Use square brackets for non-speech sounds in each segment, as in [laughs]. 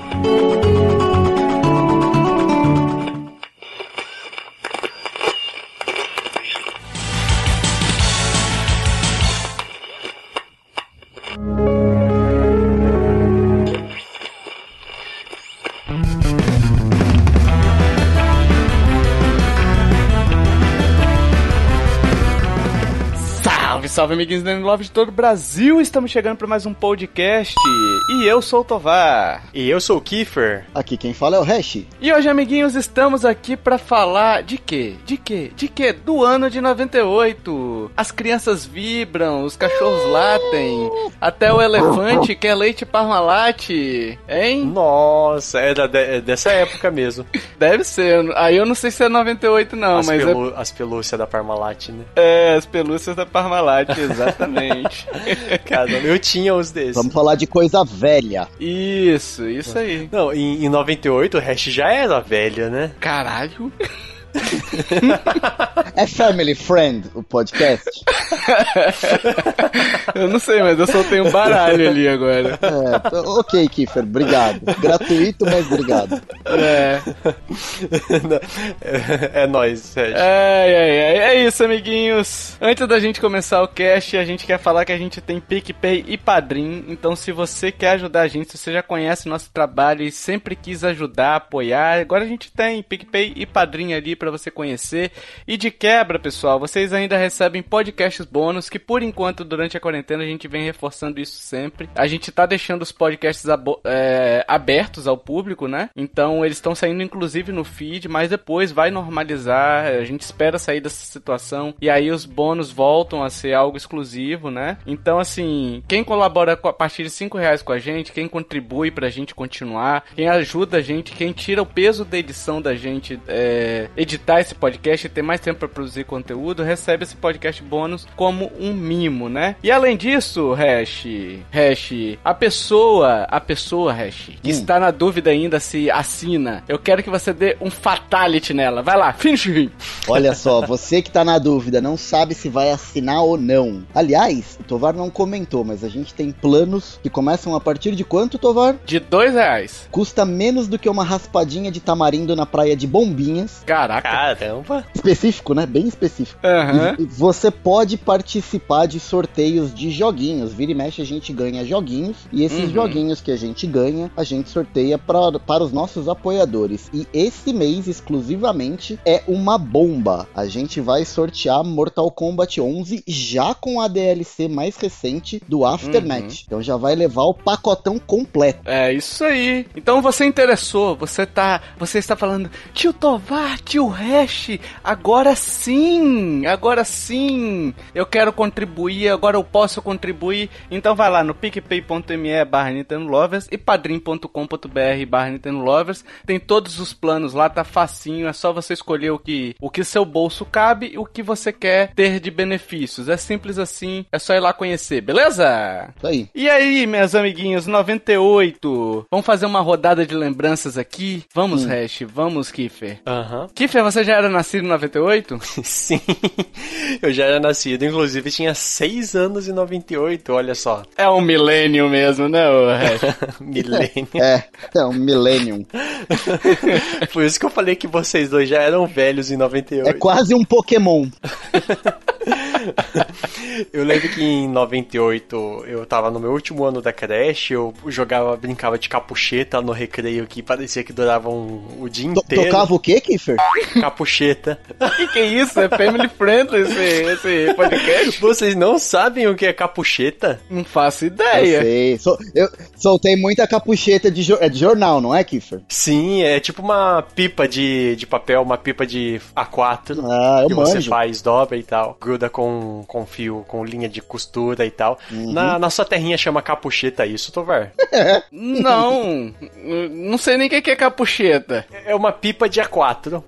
Bye. Salve, amiguinhos do Love de todo o Brasil! Estamos chegando para mais um podcast. E eu sou o Tovar. E eu sou o Kiefer. Aqui quem fala é o Hash. E hoje, amiguinhos, estamos aqui para falar de quê? De quê? De quê? Do ano de 98. As crianças vibram, os cachorros latem, até o elefante quer leite Parmalat. Hein? Nossa, é, da, é dessa época mesmo. [laughs] Deve ser. Aí eu não sei se é 98 não, as mas pelu é... As pelúcias da Parmalat, né? É, as pelúcias da Parmalat [laughs] exatamente. Cara, eu tinha os desses. Vamos falar de coisa velha. Isso, isso aí. Não, em, em 98 o Hash já era velha, né? Caralho. É Family Friend o podcast? [laughs] eu não sei, mas eu soltei um baralho ali agora. É, ok, Kiefer, obrigado. Gratuito, mas obrigado. É. é, [laughs] é nóis, É, é, é, é isso, amiguinhos. Antes da gente começar o cast, a gente quer falar que a gente tem PicPay e Padrim. Então, se você quer ajudar a gente, se você já conhece nosso trabalho e sempre quis ajudar, apoiar, agora a gente tem PicPay e Padrim ali para você conhecer. E de quebra, pessoal, vocês ainda recebem podcasts bônus que por enquanto durante a quarentena a gente vem reforçando isso sempre. A gente tá deixando os podcasts é, abertos ao público, né? Então eles estão saindo inclusive no feed, mas depois vai normalizar. A gente espera sair dessa situação e aí os bônus voltam a ser algo exclusivo, né? Então assim, quem colabora a partir de 5 reais com a gente, quem contribui pra gente continuar, quem ajuda a gente, quem tira o peso da edição da gente é, editar esse podcast e ter mais tempo para produzir conteúdo, recebe esse podcast bônus como um mimo, né? E além disso, Hash, Hash, a pessoa, a pessoa, Hash, que hum. está na dúvida ainda se assina, eu quero que você dê um fatality nela. Vai lá, finish him. Olha só, [laughs] você que tá na dúvida, não sabe se vai assinar ou não. Aliás, o Tovar não comentou, mas a gente tem planos que começam a partir de quanto, Tovar? De dois reais. Custa menos do que uma raspadinha de tamarindo na praia de Bombinhas. Caraca. Caramba. Específico, né? Bem específico. Uhum. E você pode participar de sorteios de joguinhos. Vira e mexe, a gente ganha joguinhos. E esses uhum. joguinhos que a gente ganha, a gente sorteia pra, para os nossos apoiadores. E esse mês, exclusivamente, é uma bomba. A gente vai sortear Mortal Kombat 11 já com a DLC mais recente do Aftermath. Uhum. Então já vai levar o pacotão completo. É isso aí. Então você interessou, você tá, você está falando, tio Tovar, tio Hash, agora sim, agora sim, eu quero contribuir, agora eu posso contribuir. Então vai lá no picpay.me barra Nintendo Lovers e padrim.com.br barra Nintendo Lovers. Tem todos os planos lá, tá facinho, é só você escolher o que o que seu bolso cabe e o que você quer ter de benefícios. É simples assim, é só ir lá conhecer, beleza? Isso aí. E aí, meus amiguinhos, 98. Vamos fazer uma rodada de lembranças aqui? Vamos, hum. Hash, vamos, Kiffer. Aham. Uhum. Kiffer, você já era nascido em 98? [laughs] Sim, eu já era nascido. Inclusive, tinha 6 anos em 98, olha só. É um milênio mesmo, né, [laughs] Milênio. É, é um milênio. [laughs] Por isso que eu falei que vocês dois já eram velhos em 98. É quase um Pokémon. [laughs] eu lembro que em 98 eu tava no meu último ano da creche, eu jogava, brincava de capucheta no recreio que parecia que durava um, o dia inteiro. Tocava o quê, Kiffer? Capucheta. que que é isso? É family friendly esse, esse podcast? Vocês não sabem o que é capucheta? Não faço ideia. Eu sei. So, eu soltei muita capucheta de, é de jornal, não é, Kiffer? Sim, é tipo uma pipa de, de papel, uma pipa de A4. Ah, eu que manjo. você faz, dobra e tal. Gruda com, com fio, com linha de costura e tal. Uhum. Na, na sua terrinha chama capucheta isso, Tovar? [laughs] não. Não sei nem o que é capucheta. É uma pipa de A4.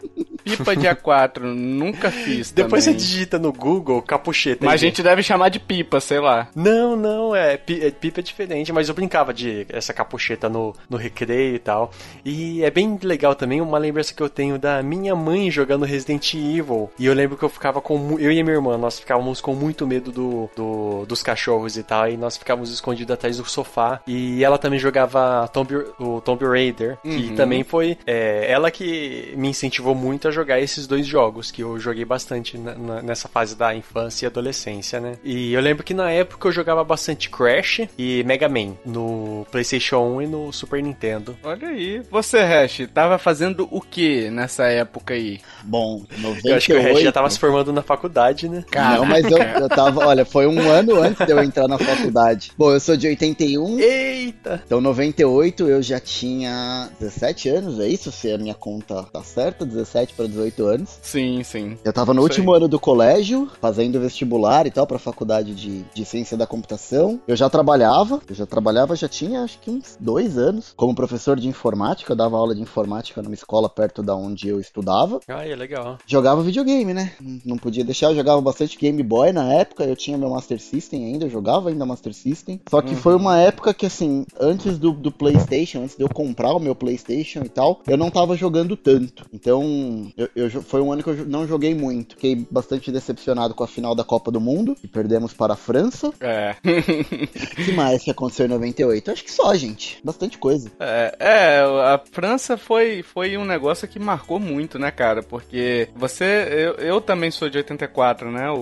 pipa de A4, nunca fiz [laughs] Depois também. você digita no Google capucheta. Mas a gente deve chamar de pipa, sei lá. Não, não, é, é, pipa é diferente, mas eu brincava de essa capucheta no, no recreio e tal. E é bem legal também uma lembrança que eu tenho da minha mãe jogando Resident Evil. E eu lembro que eu ficava com. Eu e a minha irmã, nós ficávamos com muito medo do, do- dos cachorros e tal. E nós ficávamos escondidos atrás do sofá. E ela também jogava Tomb, o Tomb Raider. Que Uhum. também foi é, ela que me incentivou muito a jogar esses dois jogos, que eu joguei bastante na- na- nessa fase da infância e adolescência, né? E eu lembro que na época eu jogava bastante Crash e Mega Man no PlayStation 1 e no Super Nintendo. Olha aí. Você, Hash, tava fazendo o que nessa época aí? Bom, 98... Eu acho que o Regis já tava se formando na faculdade, né? Não, mas eu, eu tava, olha, foi um ano antes de eu entrar na faculdade. Bom, eu sou de 81, Eita! então 98 eu já tinha 17 anos, é isso? Se a minha conta tá certa, 17 para 18 anos. Sim, sim. Eu tava no Isso último ano do colégio, fazendo vestibular e tal, pra faculdade de, de ciência da computação. Eu já trabalhava, eu já trabalhava, já tinha acho que uns dois anos, como professor de informática. Eu dava aula de informática numa escola perto da onde eu estudava. Ai, é legal. Jogava videogame, né? Não podia deixar, eu jogava bastante Game Boy na época, eu tinha meu Master System ainda, eu jogava ainda Master System. Só que foi uma época que, assim, antes do, do PlayStation, antes de eu comprar o meu PlayStation e tal, eu não tava jogando tanto. Então, eu, eu foi um ano que eu não joguei muito. Fiquei bastante decepcionado com a final da Copa do Mundo, que perdemos para a França. É. O [laughs] que mais que aconteceu em 98? Acho que só, gente. Bastante coisa. É, é, a França foi, foi um negócio que marcou muito, né, cara? Porque você. Eu, eu também sou de 84, né? O,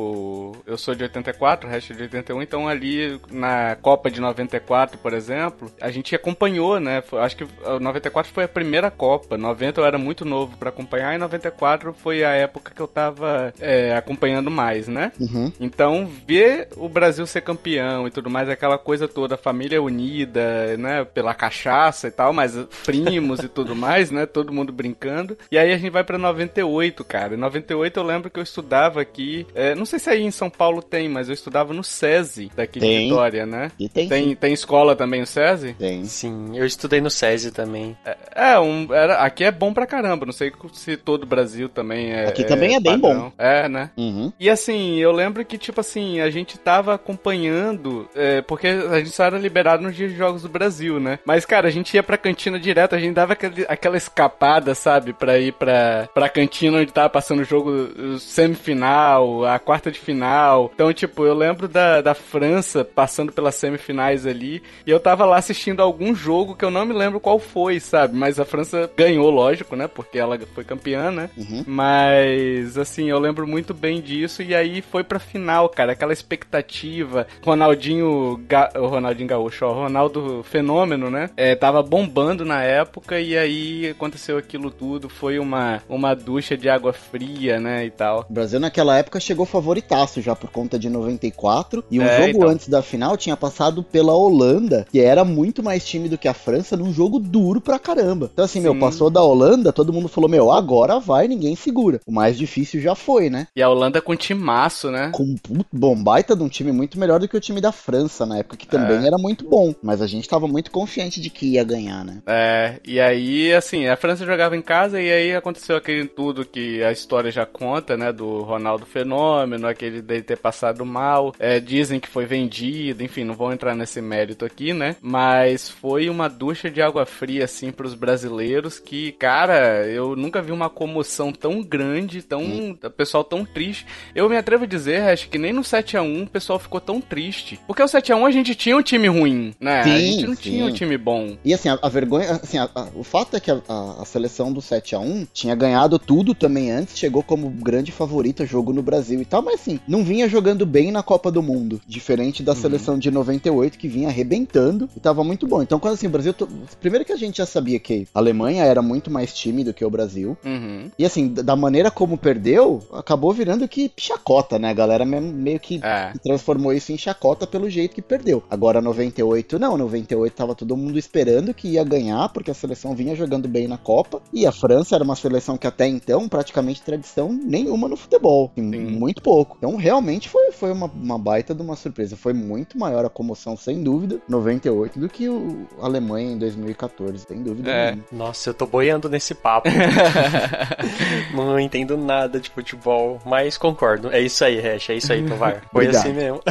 eu sou de 84, o resto é de 81, então ali na Copa de 94, por exemplo, a gente acompanhou, né? Acho que a 94 foi a primeira Copa. 90 eu era muito novo pra acompanhar, e 94 foi a época que eu tava é, acompanhando mais, né? Uhum. Então, ver o Brasil ser campeão e tudo mais, aquela coisa toda, família unida, né, pela cachaça e tal, mas primos e [laughs] tudo mais, né, todo mundo brincando. E aí a gente vai pra 98, cara. Em 98 eu lembro que eu estudava aqui, é, não sei se aí em São Paulo tem, mas eu estudava no SESI, daqui de Tem. Vitória, né? E tem, Tem, sim. tem escola também o SESI? Tem. Sim, eu estudei no SESI também. É, um, era, aqui é bom pra caramba, não sei se todo o Brasil também é. Aqui também é bem padrão. É, né? Uhum. E assim, eu lembro que, tipo assim, a gente tava acompanhando, é, porque a gente só era liberado nos dias de jogos do Brasil, né? Mas, cara, a gente ia pra cantina direto, a gente dava aquele- aquela escapada, sabe? Pra ir pra, pra cantina onde tava passando o jogo semifinal, a quarta de final. Então, tipo, eu lembro da, da França passando pelas semifinais ali, e eu tava lá assistindo algum jogo que eu não me lembro qual foi, sabe? Mas a França ganhou, lógico, né? Porque ela foi campeã, né? Uhum. Mas, assim, eu lembro muito bem disso. E aí foi pra final, cara. Aquela expectativa. Ronaldinho. Ga... o Ronaldinho Gaúcho, ó. Ronaldo Fenômeno, né? É, tava bombando na época. E aí aconteceu aquilo tudo. Foi uma, uma ducha de água fria, né? E tal. O Brasil naquela época chegou favoritaço já por conta de 94. E um É, jogo então. antes da final tinha passado pela Holanda, que era muito mais time do que a França, num jogo duro pra caramba. Então, assim, meu, Sim. passou da Holanda, todo mundo falou, meu, agora vai, ninguém segura. O mais difícil já foi, né? E a Holanda com timaço, né? Com um puto bom baita de um time muito melhor do que o time da França na época, que também É. era muito bom. Mas a gente tava muito confiante de que ia ganhar, né? É, e aí, assim, a França jogava em casa e aí aconteceu aquele tudo que a história já conta, né? Do Ronaldo Fenômeno, aquele dele ter passado mal. É, dizem que foi vendido, enfim, não vou entrar nesse mérito aqui, né? Mas foi uma ducha de água fria, assim, pros brasileiros que, cara, eu nunca vi uma comoção tão grande, tão. o pessoal tão triste. Eu me atrevo a dizer, acho que nem no 7x1 o pessoal ficou tão triste. Porque o 7x1 a gente tinha um time ruim, né? a Sim, gente não tinha um sim. time bom. E assim, a, a vergonha, assim, a- a- o fato é que a, a- a seleção do 7 a 1 tinha ganhado tudo também antes, chegou como grande favorita jogo no Brasil e tal, mas assim, não vinha jogando bem na Copa do Mundo, diferente da seleção de 98 que vinha arrebentando e tava muito bom. Então, quando assim, o Brasil, to- primeiro que a gente já sabia que a Alemanha era muito mais time do que o Brasil, Uhum. e assim, da maneira como perdeu, acabou virando que chacota, né? A galera meio que É. transformou isso em chacota pelo jeito que perdeu. Agora 98 não, 98 tava todo mundo esperando que ia ganhar porque a seleção vinha jogando bem na Copa e a França era uma seleção que até então praticamente tradição nenhuma no futebol, Sim. muito pouco. Então realmente foi, foi uma, uma baita de uma surpresa, foi muito maior a comoção sem dúvida 98 do que o a Alemanha em 2014, sem dúvida É. nenhuma. Nossa, eu tô boiando nesse papo. [laughs] não entendo nada de futebol, mas concordo. É isso aí, Hash, é isso aí, Tovar. Foi Obrigado. assim mesmo. [laughs]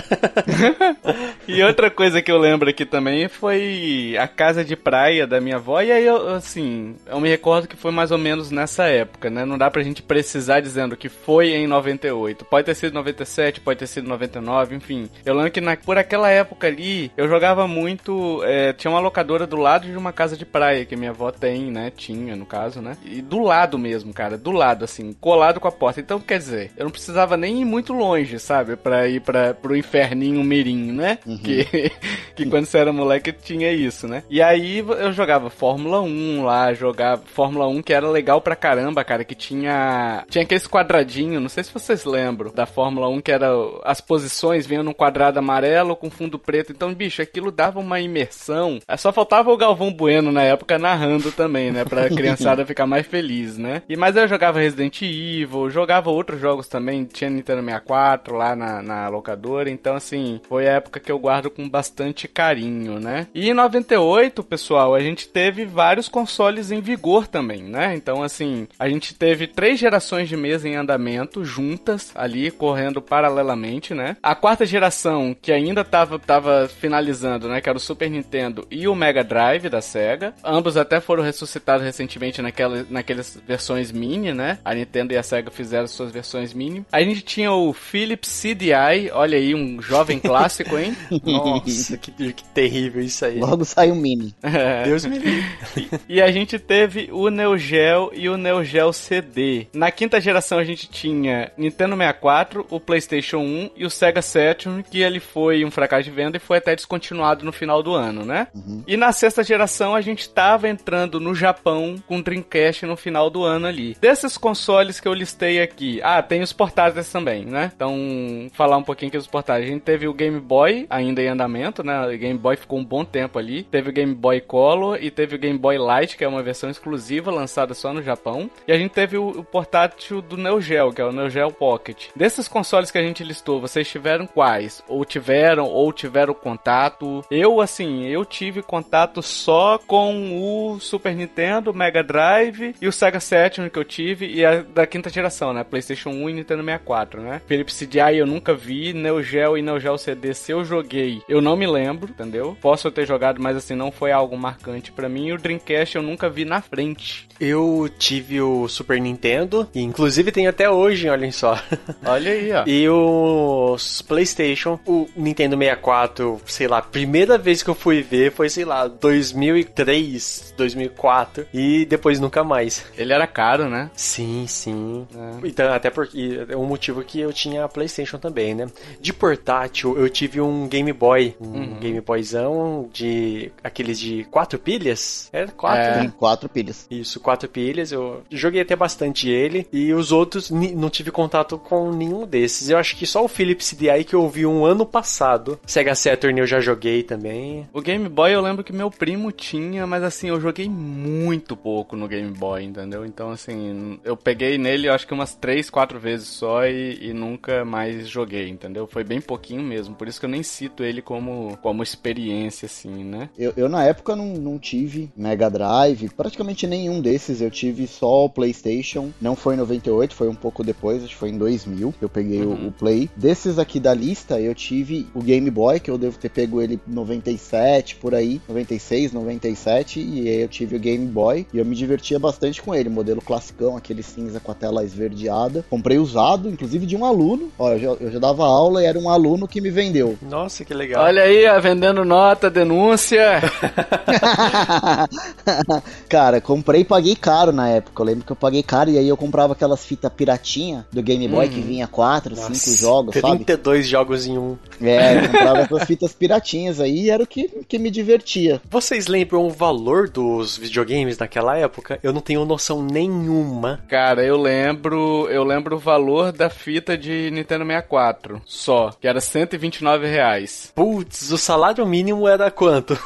E outra coisa que eu lembro aqui também foi a casa de praia da minha avó. E aí, eu, assim, eu me recordo que foi mais ou menos nessa época, né? Não dá pra gente precisar dizendo que foi em 98. Pode ter sido 97, pode ter sido 99, enfim. Eu lembro que na, por aquela época ali, eu jogava muito. é, tinha uma locadora do lado de uma casa de praia que minha avó tem, né? Tinha, no caso, né? E do lado mesmo, cara. Do lado, assim, colado com a porta. Então, quer dizer, eu não precisava nem ir muito longe, sabe? Pra ir pra, pro inferninho mirim, né? Que, [laughs] que quando você era moleque tinha isso, né? E aí eu jogava Fórmula 1 lá, jogava Fórmula 1 que era legal pra caramba, cara, que tinha tinha aqueles quadradinho, não sei se vocês lembram da Fórmula 1 que era as posições vinham num quadrado amarelo com fundo preto. Então, bicho, aquilo dava uma imersão. É, Só faltava o Galvão Bueno na época narrando também, né, pra [laughs] criançada ficar mais feliz, né? E mas eu jogava Resident Evil, jogava outros jogos também, tinha Nintendo 64 lá na, na locadora, então assim, foi a época que eu guardo com bastante carinho, né? E em 98, pessoal, a gente teve vários consoles em vigor também, né? Então assim, a gente teve três gerações de mesa em andamento juntas ali correndo paralelamente, né? A quarta geração que ainda tava, tava finalizando, né, que era o Super Nintendo e o Mega Drive da Sega. Ambos até foram ressuscitados recentemente naquela, naquelas versões mini, né? A Nintendo e a Sega fizeram suas versões mini. A gente tinha o Philips CDI, olha aí, um jovem clássico, hein? [laughs] Nossa, que, que terrível isso aí. Logo sai um mini. [laughs] Deus me livre. E a gente teve o Neo Geo e o Neo Geo CD. Na quinta geração a gente tinha Nintendo 64, o PlayStation 1 e o Sega Saturn, que ele foi um fracasso de venda e foi até descontinuado no final do ano, né? E na sexta geração a gente tava entrando no Japão com Dreamcast no final do ano ali. Desses consoles que eu listei aqui, ah, tem os portáteis também, né? Então, falar um pouquinho aqui dos portáteis. A gente teve o Game Boy ainda em andamento, né? O Game Boy ficou um bom tempo ali. Teve o Game Boy Color e teve o Game Boy Light, que é uma versão exclusiva lançada só no Japão. E a gente teve o, o portátil do Neo Geo, que é o Neo Geo Pocket. Desses consoles que a gente listou, vocês tiveram quais? Ou tiveram, ou tiveram contato? Eu, assim, eu tive contato só com o Super Nintendo, Mega Drive e o Sega Saturn que eu tive e a da quinta geração, né? PlayStation 1 e Nintendo 64, né? Philips CDI eu nunca vi, Neo Geo e Neo Geo CD se eu joguei, eu não me lembro, entendeu? Posso ter jogado, mas assim, não foi algo marcante pra mim. E o Dreamcast eu nunca vi na frente. Eu tive o Super Nintendo, e inclusive tem até hoje, olhem só. Olha aí, ó. E os PlayStation, o Nintendo 64, sei lá, primeira vez que eu fui ver foi, sei lá, 2003, 2004 e depois nunca mais. Ele era caro, né? Sim, sim. É. Então, até porque é um motivo que eu tinha a PlayStation também, né? De portátil, eu tive um Game Boy, um Game Boyzão de aqueles de quatro pilhas. Era quatro, É. né? Quatro pilhas. Isso, quatro pilhas. Eu joguei até bastante ele. E os outros não tive contato com nenhum desses. Eu acho que só o Philips CDI que eu vi um ano passado. Sega Saturn eu já joguei também. O Game Boy eu lembro que meu primo tinha, mas assim, eu joguei muito pouco no Game Boy, entendeu? Então, assim, eu peguei nele eu acho que umas 3, 4 vezes só e, e nunca mais joguei, entendeu? Foi bem pouquinho mesmo, por isso que eu nem cito ele como, como experiência, assim, né? Eu, eu, na época não, não tive Mega Drive, praticamente nenhum desses. Eu tive só o PlayStation. Não foi em 98, foi um pouco depois, acho que foi em 2000 que eu peguei o- Uhum. o, Play. Desses aqui da lista, eu tive o Game Boy, que eu devo ter pego ele em 97, por aí, 96, 97. E aí eu tive o Game Boy e eu me divertia bastante com ele. Modelo classicão, aquele cinza com a tela esverdeada. Comprei usado, inclusive de um aluno. Ó, eu já, eu já dava aula e era um aluno que me vendeu. [laughs] Nossa, que legal. Olha aí, ó, vendendo nota, denúncia. [laughs] Cara, comprei e paguei caro na época. Eu lembro que eu paguei caro e aí eu comprava aquelas fitas piratinha do Game Boy Uhum. que vinha 4, Nossa, 5 jogos, sabe? 32 jogos em um. É, comprava essas fitas piratinhas aí e era o que, que me divertia. Vocês lembram o valor dos videogames naquela época? Eu não tenho noção nenhuma. Cara, eu lembro, eu lembro o valor da fita de Nintendo 64, só, que era 129 reais. Putz, o salário mínimo era quanto?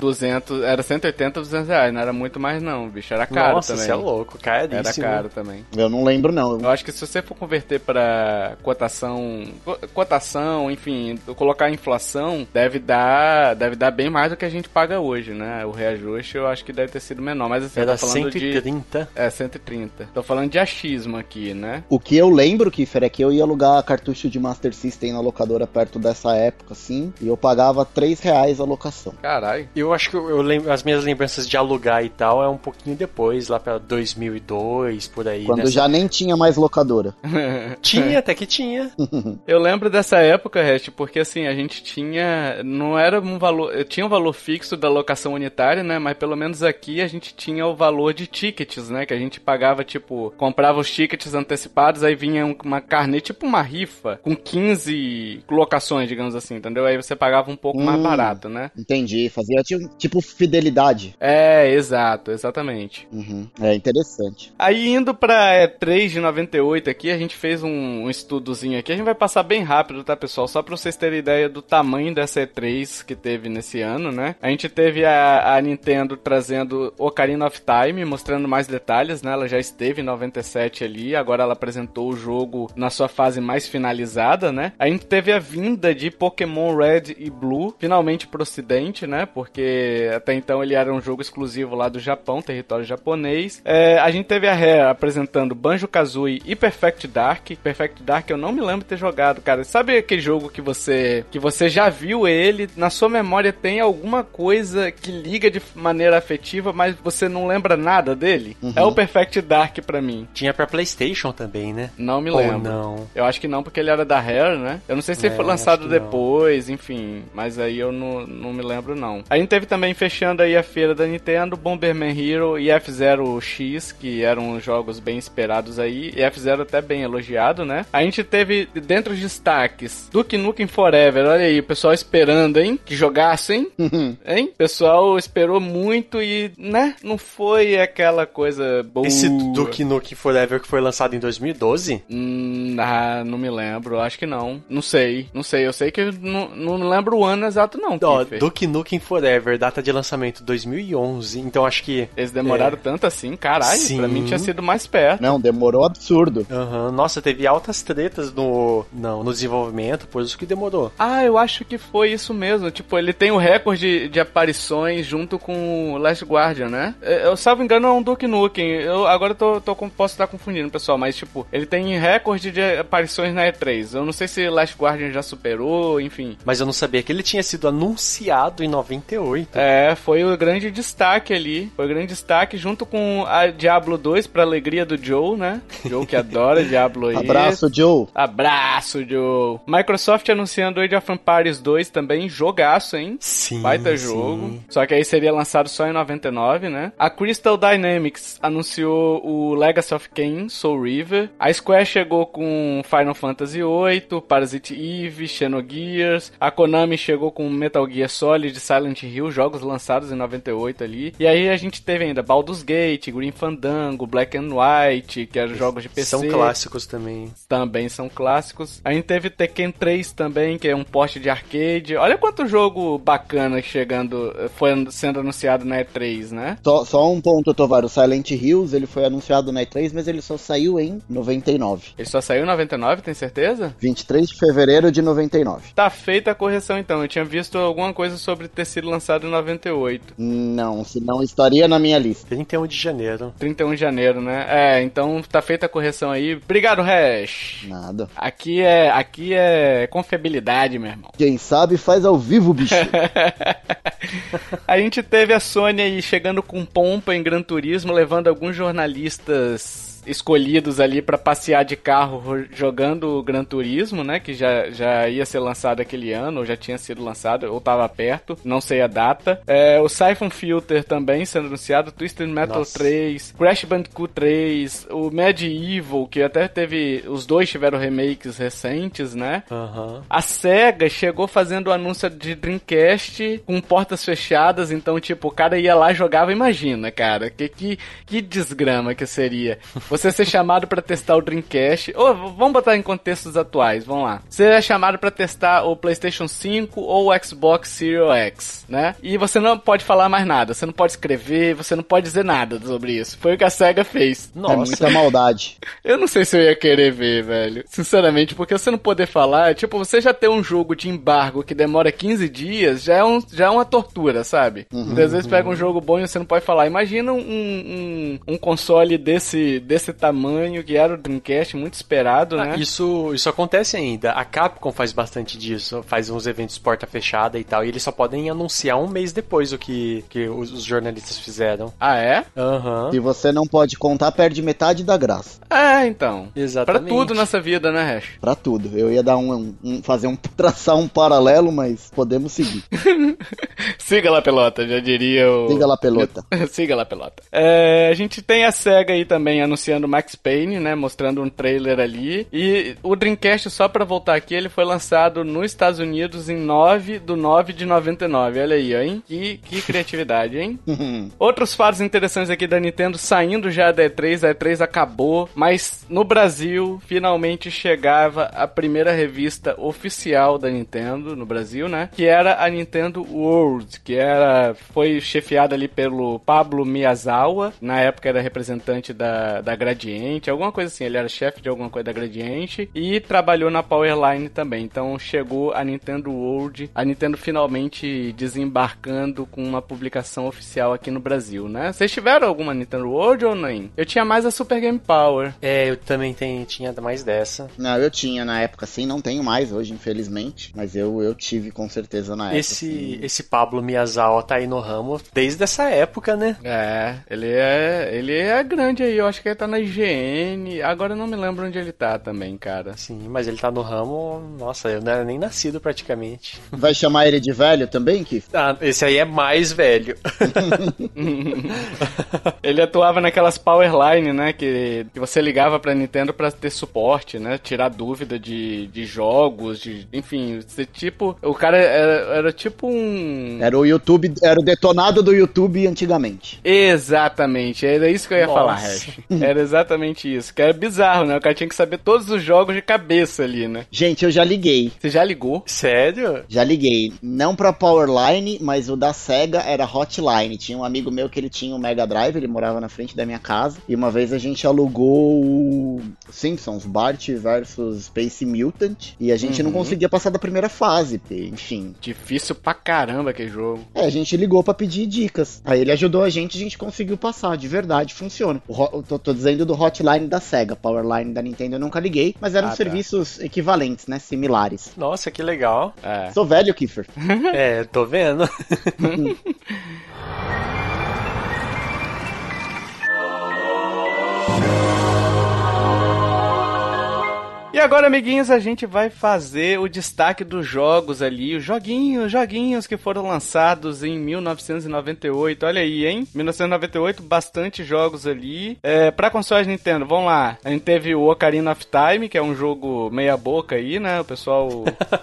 200, era 180, 200 reais, não era muito mais não, bicho, era caro Nossa, também. você é louco, caríssimo. Era caro também. Eu não lembro, não. Eu acho que se você for converter para cotação, co- cotação, enfim, colocar inflação, deve dar, deve dar bem mais do que a gente paga hoje, né? O reajuste eu acho que deve ter sido menor, mas assim, eu Era tô falando de 130. é 130. Tô falando de achismo aqui, né? O que eu lembro, Kiffer, é que eu ia alugar cartucho de Master System na locadora perto dessa época, assim, e eu pagava 3 reais a locação. Caralho. Eu acho que eu, eu lembro, as minhas lembranças de alugar e tal é um pouquinho depois, lá pra 2002, por aí. Quando nessa- já nem tinha mais locadora. [laughs] Tinha, até que tinha. [laughs] Eu lembro dessa época, Rest, porque assim, a gente tinha. Não era um valor. Tinha um valor fixo da locação unitária, né? Mas pelo menos aqui a gente tinha o valor de tickets, né? Que a gente pagava, tipo, comprava os tickets antecipados, aí vinha um- uma carnê, tipo uma rifa, com 15 locações, digamos assim, entendeu? Aí você pagava um pouco mais Hum. barato, né? Entendi, fazia tipo, tipo fidelidade. É, exato, exatamente. Uhum. É interessante. Aí indo pra E3 de 98 aqui, a gente fez um, um estudozinho aqui. A gente vai passar bem rápido, tá, pessoal? Só pra vocês terem ideia do tamanho dessa E3 que teve nesse ano, né? A gente teve a, a Nintendo trazendo Ocarina of Time, mostrando mais detalhes, né? Ela já esteve em 97 ali, agora ela apresentou o jogo na sua fase mais finalizada, né? A gente teve a vinda de Pokémon Red e Blue, finalmente pro ocidente, né? Porque até então ele era um jogo exclusivo lá do Japão, território japonês. É, a gente teve a Rare apresentando Banjo-Kazooie e Perfect Dark. Perfect Dark eu não me lembro de ter jogado, cara. Sabe aquele jogo que você que você já viu ele, na sua memória tem alguma coisa que liga de maneira afetiva, mas você não lembra nada dele? É o Perfect Dark pra mim. Tinha pra PlayStation também, né? Não me Ou lembro. não. Eu acho que não, porque ele era da Rare, né? Eu não sei se ele É, foi lançado depois, enfim. Mas aí eu não, não me lembro, não. A gente teve também, fechando aí a feira da Nintendo, Bomberman Hero e F-Zero X, que eram jogos bem esperados aí. E F-Zero até bem elogiado, né? A gente teve, dentre os destaques, Duke Nukem Forever. Olha aí, o pessoal esperando, hein? Que jogasse, hein? [laughs] hein? O pessoal esperou muito e, né? Não foi aquela coisa boa. Esse Duke Nukem Forever que foi lançado em 2012? Hum, ah, não me lembro. Acho que não. Não sei. Não sei. Eu sei que não, não lembro o ano exato, não. Ó. Duke Nukem Forever, data de lançamento 2011. Então acho que. Eles demoraram É. tanto assim, caralho. Sim. Pra mim tinha sido mais perto. Não, demorou absurdo. Aham, Nossa, teve altas tretas no, não, no desenvolvimento, por isso que demorou. Ah, eu acho que foi isso mesmo. Tipo, ele tem o recorde de aparições junto com o Last Guardian, né? É, Eu, salvo engano, é um Duke Nukem. Eu agora tô, tô com- posso estar confundindo, pessoal, mas tipo, ele tem recorde de aparições na E3. Eu não sei se Last Guardian já superou, enfim. Mas eu não sabia que ele tinha sido anunciado em 98. É, foi o grande destaque ali. Foi o grande destaque junto com a Diablo 2 pra alegria do Joe, né? Joe que adora [laughs] Diablo aí. Abraço, Joe. Abraço, Joe. Microsoft anunciando Age of Empires 2 também, jogaço, hein? Sim. Baita sim. jogo. Só que aí seria lançado só em 99, né? A Crystal Dynamics anunciou o Legacy of Kain, Soul River. A Square chegou com Final Fantasy VIII, Parasite Eve, Xenogears. A Konami chegou com Metal Gear Solid, Silent Hill, jogos lançados em 98 ali. E aí a gente teve ainda Baldur's Gate, Green Fandango, Black and White, que eram jogos de PC. São clássicos também. Também são clássicos. A gente teve Tekken 3 também, que é um porte de arcade. Olha quanto jogo bacana chegando, foi sendo anunciado na E3, né? Só, só um ponto, Tovar. O Silent Hills, ele foi anunciado na E3, mas ele só saiu em 99. Ele só saiu em 99, tem certeza? 23 de fevereiro de 99. Tá feita a correção então. Eu tinha visto alguma coisa sobre ter sido lançado em 98. Não, senão estaria na minha lista. 31 de janeiro. 31 de janeiro, né? É, então tá feita a correção aí. Obrigado, Hash. Nada. Aqui é, aqui é confiabilidade, meu irmão. Quem sabe faz ao vivo, bicho. [laughs] a gente teve a Sony aí chegando com pompa em Gran Turismo, levando alguns jornalistas escolhidos ali pra passear de carro ro- jogando o Gran Turismo, né? Que já, já ia ser lançado aquele ano, ou já tinha sido lançado, ou tava perto, não sei a data. É, o Siphon Filter também sendo anunciado, Twisted Metal Nossa. 3, Crash Bandicoot 3, o Medieval, que até teve. Os dois tiveram remakes recentes, né? Aham. A SEGA chegou fazendo o anúncio de Dreamcast com portas fechadas, então, tipo, o cara ia lá e jogava, imagina, cara, que, que, que desgrama que seria. Você ser chamado para testar o Dreamcast, ou vamos botar em contextos atuais, vamos lá. Você é chamado para testar o PlayStation 5 ou o Xbox Series X, né? E você não pode falar mais nada, você não pode escrever, você não pode dizer nada sobre isso. Foi o que a SEGA fez. Nossa. É muita maldade. [laughs] Eu não sei se eu ia querer ver, velho. Sinceramente, porque você não poder falar, tipo, você já ter um jogo de embargo que demora 15 dias, já é, um, já é uma tortura, sabe? Uhum, às vezes pega um jogo bom e você não pode falar. Imagina um, um, um console desse, desse tamanho, que era o Dreamcast, muito esperado, ah, né? Isso, isso acontece ainda. A Capcom faz bastante disso, faz uns eventos porta fechada e tal, e eles só podem anunciar um mês depois o que, que os, os jornalistas fizeram. Ah, é? Aham. Uhum. Se você não pode contar, perde metade da graça. É, então. Exatamente. Pra tudo nessa vida, né, Hash? Pra tudo. Eu ia dar um, um fazer um [laughs] traçar um paralelo, mas podemos seguir. [laughs] Siga lá, pelota, já diria o. Siga lá, pelota. [laughs] Siga lá, pelota. É, a gente tem a SEGA aí também anunciando Max Payne, né? Mostrando um trailer ali. E o Dreamcast, só pra voltar aqui, ele foi lançado nos Estados Unidos em 9 do 9 de 99. Olha aí, hein? Que, que criatividade, hein? [laughs] Outros fatos interessantes aqui da Nintendo saindo já da E3. A E3 acabou, mas no Brasil finalmente chegava a primeira revista oficial da Nintendo no Brasil, né? Que era a Nintendo World, que era foi chefiada ali pelo Pablo Miyazawa, na época era representante da, da Gradiente, alguma coisa assim, ele era chefe de alguma coisa da Gradiente e trabalhou na Powerline também. Então chegou a Nintendo World, a Nintendo finalmente desembarcando com uma publicação oficial aqui no Brasil, né? Vocês tiveram alguma Nintendo World ou nem? Eu tinha mais a Super Game Power. É, eu também tenho, tinha mais dessa. Não, eu tinha na época, sim, não tenho mais hoje, infelizmente, mas eu, eu tive com certeza na época. Esse, assim. esse Pablo Miyazawa tá aí no ramo desde essa época, né? É, ele é, ele é grande aí, eu acho que ele tá na IGN, agora eu não me lembro onde ele tá também, cara. Sim, mas ele tá no ramo, nossa, eu não era nem nascido praticamente. [laughs] Vai chamar ele de velho também, Keith? Ah, esse aí é mais velho. [laughs] ele atuava naquelas Powerline, né, que, que você ligava pra Nintendo pra ter suporte, né, tirar dúvida de, de jogos, de, enfim, você, tipo, o cara era, era tipo um... Era o YouTube, era o detonado do YouTube antigamente. Exatamente, era isso que eu ia Nossa. falar, Hash. Era exatamente isso, que era bizarro, né, o cara tinha que saber todos os jogos de cabeça ali, né. Gente, eu já liguei. Você já ligou? Sério? Já liguei. Não pra Powerline, mas o da SEGA era Hotline. Tinha um amigo meu que ele tinha um Mega Drive, ele morava na frente da minha casa, e uma vez a gente alugou o Simpsons, Bart versus Space Mutant, e a gente uhum. não conseguia passar da primeira fase, enfim. Difícil pra caramba aquele jogo. É, a gente ligou para pedir dicas. Aí ele ajudou a gente, a gente conseguiu passar, de verdade, funciona. O, tô, tô, dizendo do Hotline da SEGA, Powerline da Nintendo eu nunca liguei, mas eram ah, tá. serviços equivalentes, né, similares. Nossa, que legal. É. Sou velho, Kiefer. [laughs] é, tô vendo. [laughs] E agora, amiguinhos, a gente vai fazer o destaque dos jogos ali, os joguinhos, joguinhos que foram lançados em 1998. Olha aí, hein? 1998, bastante jogos ali. É, pra consoles Nintendo, vamos lá. A gente teve o Ocarina of Time, que é um jogo meia boca aí, né? O pessoal...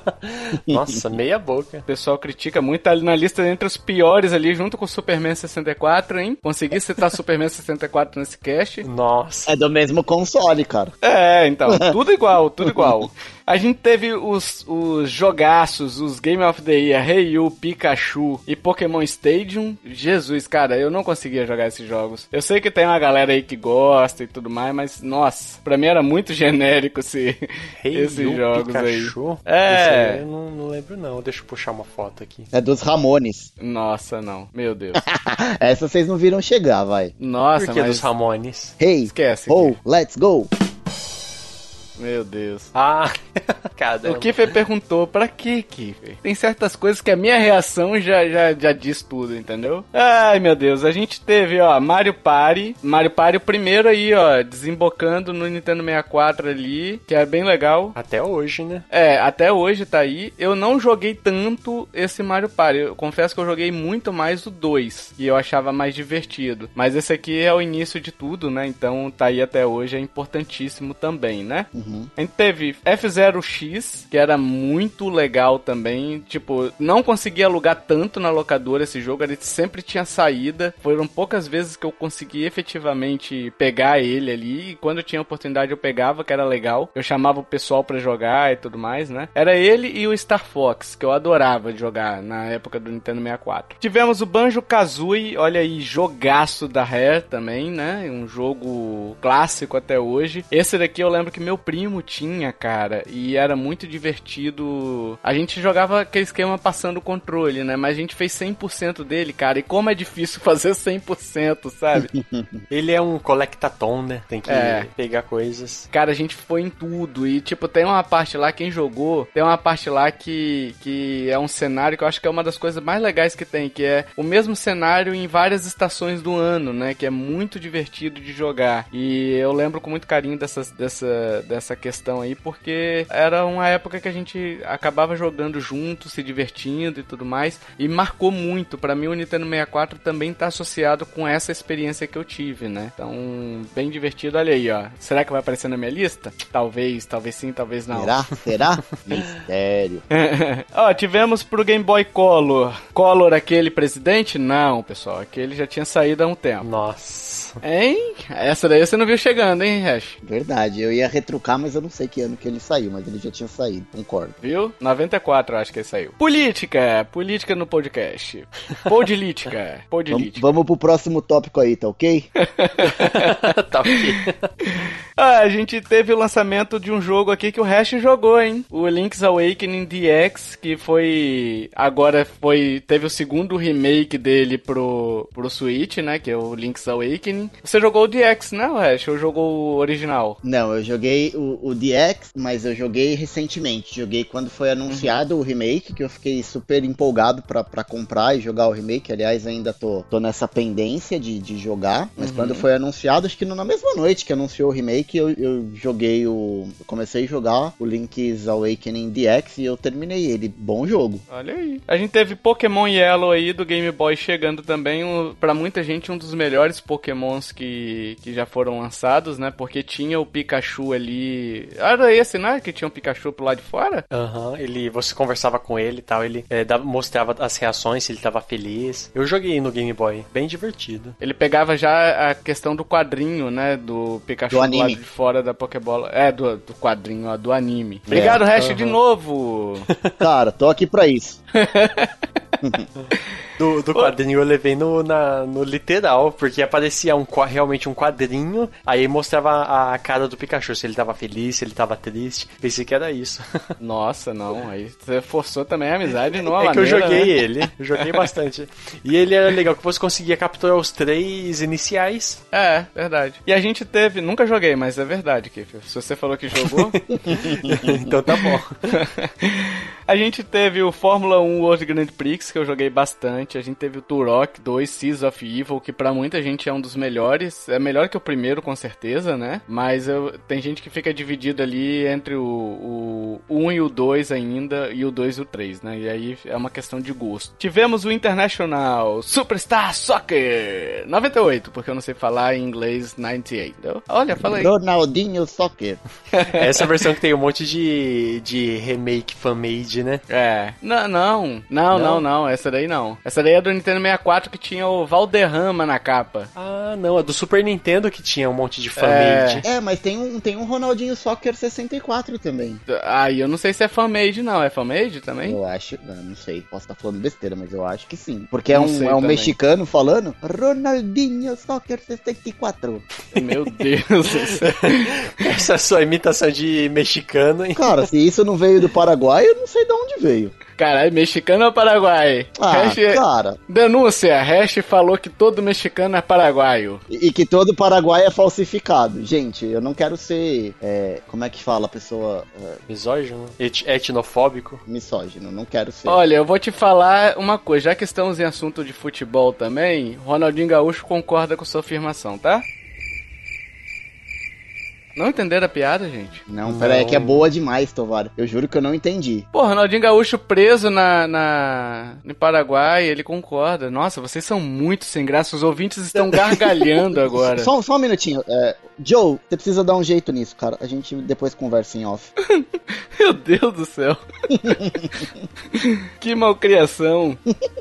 [laughs] Nossa, meia boca. O pessoal critica muito, tá ali na lista entre os piores ali, junto com o Superman 64, hein? Consegui citar Superman 64 nesse cast. Nossa. É do mesmo console, cara. É, então, tudo igual igual, tudo igual. A gente teve os, os jogaços, os Game of the Year, Hey You, Pikachu e Pokémon Stadium. Jesus, cara, eu não conseguia jogar esses jogos. Eu sei que tem uma galera aí que gosta e tudo mais, mas nossa, pra mim era muito [laughs] genérico esse, hey esses you, jogos Pikachu? aí. É. Aí eu não, não, lembro não, deixa eu puxar uma foto aqui. É dos Ramones. Nossa, não, meu Deus. [laughs] Essa vocês não viram chegar, vai. Nossa, Por que mas... dos Ramones? Hey, Esquece. Oh, let's go. Meu Deus. Ah, [laughs] caramba. O Kiffer perguntou, pra que, Kiffer? Tem certas coisas que a minha reação já, já, já diz tudo, entendeu? Ai, meu Deus, a gente teve, ó, Mario Party. Mario Party o primeiro aí, ó, desembocando no Nintendo 64 ali, que é bem legal. Até hoje, né? É, até hoje tá aí. Eu não joguei tanto esse Mario Party. Eu confesso que eu joguei muito mais o 2, e eu achava mais divertido. Mas esse aqui é o início de tudo, né? Então tá aí até hoje, é importantíssimo também, né? Uhum. Uhum. A gente teve F0X, que era muito legal também. Tipo, não conseguia alugar tanto na locadora esse jogo, ele sempre tinha saída. Foram poucas vezes que eu consegui efetivamente pegar ele ali. E quando eu tinha oportunidade eu pegava, que era legal. Eu chamava o pessoal para jogar e tudo mais, né? Era ele e o Star Fox, que eu adorava jogar na época do Nintendo 64. Tivemos o Banjo Kazooie, olha aí, jogaço da Rare também, né? Um jogo clássico até hoje. Esse daqui eu lembro que meu primo tinha, cara, e era muito divertido. A gente jogava aquele esquema passando o controle, né? Mas a gente fez 100% dele, cara, e como é difícil [laughs] fazer 100%, sabe? [laughs] Ele é um collectatom, né? Tem que é. pegar coisas. Cara, a gente foi em tudo e, tipo, tem uma parte lá, quem jogou, tem uma parte lá que, que é um cenário que eu acho que é uma das coisas mais legais que tem, que é o mesmo cenário em várias estações do ano, né? Que é muito divertido de jogar. E eu lembro com muito carinho dessa, dessa, dessa questão aí, porque era uma época que a gente acabava jogando junto, se divertindo e tudo mais. E marcou muito. para mim, o Nintendo 64 também tá associado com essa experiência que eu tive, né? Então, bem divertido. Olha aí, ó. Será que vai aparecer na minha lista? Talvez, talvez sim, talvez não. Será? [laughs] Será? Mistério. [laughs] ó, tivemos pro Game Boy Color. Color aquele presidente? Não, pessoal. Aquele já tinha saído há um tempo. Nossa. Hein? Essa daí você não viu chegando, hein, Hash? Verdade, eu ia retrucar, mas eu não sei que ano que ele saiu, mas ele já tinha saído, concordo. Viu? 94, acho que ele saiu. Política, política no podcast. Política, política. [laughs] Vamos, vamos pro próximo tópico aí, tá ok? [laughs] tá ok. ah, a gente teve o lançamento de um jogo aqui que o Hash jogou, hein? O Link's Awakening DX, que foi. Agora foi. Teve o segundo remake dele pro, pro Switch, né? Que é o Link's Awakening. Você jogou o DX, né, Hash? Ou jogou o original? Não, eu joguei o, o DX, mas eu joguei recentemente. Joguei quando foi anunciado uhum. o remake, que eu fiquei super empolgado pra, pra comprar e jogar o remake. Aliás, ainda tô, tô nessa pendência de, de jogar. Mas uhum. quando foi anunciado, acho que na mesma noite que anunciou o remake, eu, eu joguei o. Eu comecei a jogar o Link's Awakening DX e eu terminei ele. Bom jogo. Olha aí. A gente teve Pokémon Yellow aí do Game Boy chegando também. Um, pra muita gente, um dos melhores Pokémon Pokémons que, que já foram lançados, né? Porque tinha o Pikachu ali. Era esse, né? Que tinha o um Pikachu pro lado de fora? Aham, uhum, ele. Você conversava com ele e tal, ele é, dava, mostrava as reações, se ele tava feliz. Eu joguei no Game Boy, bem divertido. Ele pegava já a questão do quadrinho, né? Do Pikachu do, do lado de fora da Pokébola. É, do, do quadrinho, ó, do anime. Obrigado, é, Hash, uhum. de novo! [laughs] [laughs] Cara, tô aqui pra isso. Do, do quadrinho eu levei no, na, no literal, porque aparecia um, realmente um quadrinho, aí mostrava a cara do Pikachu, se ele tava feliz, se ele tava triste. Pensei que era isso. [laughs] Nossa, não, aí você forçou também a amizade numa É maneira, que eu joguei né? ele, eu joguei bastante. E ele era legal, que você conseguia capturar os três iniciais. É, verdade. E a gente teve, nunca joguei, mas é verdade, Kiff. Se você falou que jogou. [laughs] então tá bom. [laughs] a gente teve o Fórmula 1 World Grand Prix, que eu joguei bastante. A gente teve o Turok 2 Seas of Evil, que para muita gente é um dos melhores. É melhor que o primeiro, com certeza, né? Mas eu, tem gente que fica dividido ali entre o, o, o 1 e o 2 ainda, e o 2 e o 3, né? E aí é uma questão de gosto. Tivemos o International Superstar Soccer 98, porque eu não sei falar em inglês 98. Entendeu? Olha, fala aí. Ronaldinho Soccer. [laughs] Essa versão que tem um monte de, de remake fan-made, né? É. Não, não, não, não, não, essa daí não. Essa daí é do Nintendo 64 que tinha o Valderrama na capa. Ah, não, é do Super Nintendo que tinha um monte de fan-made. É. é, mas tem um, tem um Ronaldinho Soccer 64 também. Ah, eu não sei se é fan-made não, é fan-made também? Eu acho, não, não sei, posso estar falando besteira, mas eu acho que sim. Porque é um, é um mexicano falando Ronaldinho Soccer 64. Meu Deus do [laughs] céu. Essa é a sua imitação de mexicano, hein? Cara, se isso não veio do Paraguai, eu não sei de onde veio. Caralho, mexicano ou paraguai? Ah, Hash... cara. Denúncia, Hash falou que todo mexicano é paraguaio. E, e, que todo paraguai é falsificado. Gente, eu não quero ser. É, como é que fala a pessoa? É... Misógino? Et etnofóbico? Misógino, não quero ser. Olha, eu vou te falar uma coisa. Já que estamos em assunto de futebol também, Ronaldinho Gaúcho concorda com sua afirmação, tá? Não entenderam a piada, gente? Não, pera aí, é que é boa demais, Tovar. Eu juro que eu não entendi. Pô, Ronaldinho Gaúcho preso na, na, no Paraguai, ele concorda. Nossa, vocês são muito sem graça. Os ouvintes estão [laughs] gargalhando agora. Só, só um minutinho. É, Joe, você precisa dar um jeito nisso, cara. A gente depois conversa em off. [laughs] Meu Deus do céu. [laughs] que malcriação.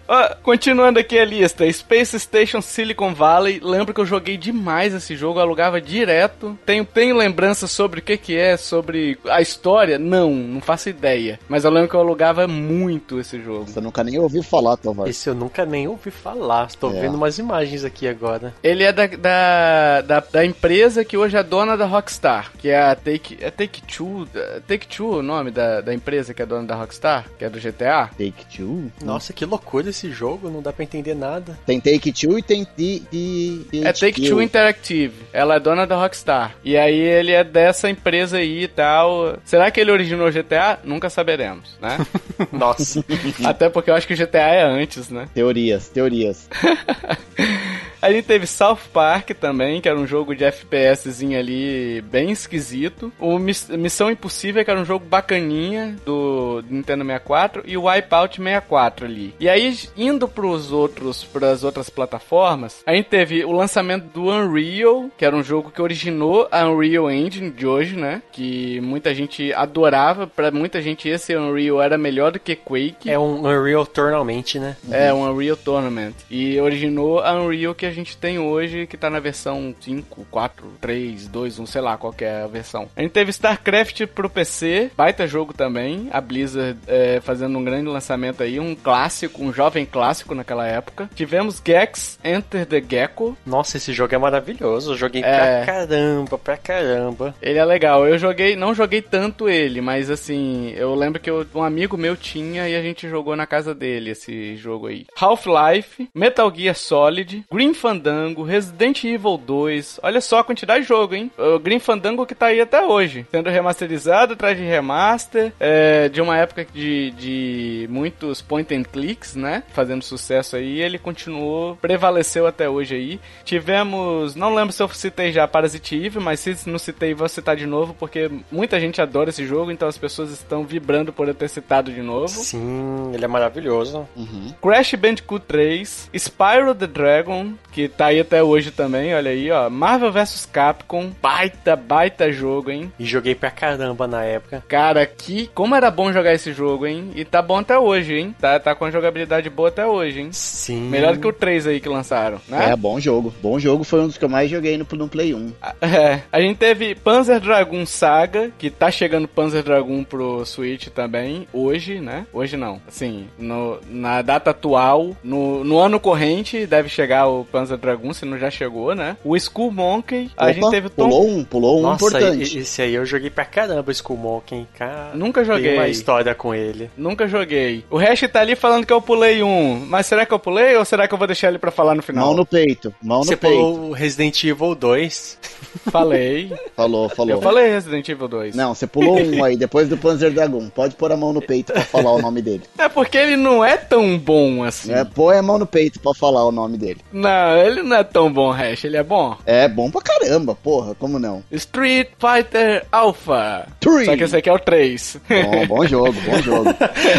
Ó, continuando aqui a lista, Space Station Silicon Valley. Lembro que eu joguei demais esse jogo, eu alugava direto. Tenho, tenho lembranças sobre o que que é, sobre a história? Não, não faço ideia. Mas eu lembro que eu alugava muito esse jogo. Você nunca nem ouviu falar, Tovar. Esse eu nunca nem ouvi falar. Estou É. vendo umas imagens aqui agora. Ele é da, da, da, da empresa que hoje é dona da Rockstar, que é a Take, é Take Two, é Take Two o nome da, da empresa que é dona da Rockstar, que é do GTA. Take Two? Nossa, que loucura esse jogo, não dá pra entender nada. Tem Take Two e tem T- T- É Take Two Interactive. Ela é dona da Rockstar. E aí ele é dessa empresa aí e tal. Será que ele originou o GTA? Nunca saberemos, né? [laughs] Nossa. Até porque eu acho que o GTA é antes, né? Teorias, teorias. [laughs] A gente teve South Park também, que era um jogo de FPSzinho ali bem esquisito. O Miss- Missão Impossível, que era um jogo bacaninha do Nintendo 64. E o Wipeout 64 ali. E aí, indo pros outros, pras outras plataformas, a gente teve o lançamento do Unreal, que era um jogo que originou a Unreal Engine de hoje, né? Que muita gente adorava. Pra muita gente, esse Unreal era melhor do que Quake. É um Unreal Tournament, né? É, um Unreal Tournament. E originou a Unreal que a gente tem hoje, que tá na versão 5, 4, 3, 2, 1, sei lá qual é a versão. A gente teve StarCraft pro PC, baita jogo também. A Blizzard é, fazendo um grande lançamento aí, um clássico, um jovem clássico naquela época. Tivemos Gex Enter the Gecko. Nossa, esse jogo é maravilhoso. Eu joguei É. pra caramba, pra caramba. Ele é legal. Eu joguei, não joguei tanto ele, mas assim, eu lembro que eu- um amigo meu tinha e a gente jogou na casa dele esse jogo aí. Half-Life, Metal Gear Solid, Green Fandango, Resident Evil 2. Olha só a quantidade de jogo, hein? O Green Fandango que tá aí até hoje, sendo remasterizado atrás de remaster, é, de uma época de, de muitos point and clicks, né? Fazendo sucesso aí, ele continuou, prevaleceu até hoje aí. Tivemos, não lembro se eu citei já Parasite Eve, mas se não citei, vou citar de novo, porque muita gente adora esse jogo, então as pessoas estão vibrando por eu ter citado de novo. Sim, ele é maravilhoso. Uhum. Crash Bandicoot 3, Spyro the Dragon, que tá aí até hoje também, olha aí, ó. Marvel vs Capcom, baita, baita jogo, hein? E joguei pra caramba na época. Cara, que como era bom jogar esse jogo, hein? E tá bom até hoje, hein? Tá, tá com a jogabilidade boa até hoje, hein? Sim. Melhor do que o 3 aí que lançaram, né? É, bom jogo. Bom jogo foi um dos que eu mais joguei no, no Play 1. [laughs] É, a gente teve Panzer Dragoon Saga, que tá chegando Panzer Dragoon pro Switch também, hoje, né? Hoje não, assim, no, na data atual, no, no ano corrente deve chegar o Panzer Dragoon, se não já chegou, né? O Skull Monkey, a Opa, gente teve Tom... Pulou um, pulou um Nossa, importante. esse aí eu joguei pra caramba, Skull Monkey, cara. Nunca joguei. Tem uma história com ele. Nunca joguei. O Hash tá ali falando que eu pulei um, mas será que eu pulei ou será que eu vou deixar ele pra falar no final? Mão no peito, mão Você no peito. pulou o Resident Evil 2. [laughs] Falei. Falou, falou. Eu falei Resident Evil 2. Não, você pulou um aí, depois do Panzer Dragon. Pode pôr a mão no peito pra falar o nome dele. É porque ele não é tão bom assim. É, põe a mão no peito pra falar o nome dele. Não, ele não é tão bom, Hash. Ele é bom. É bom pra caramba, porra, como não? Street Fighter Alpha. Three. Só que esse aqui é o 3. Bom, bom jogo, bom jogo.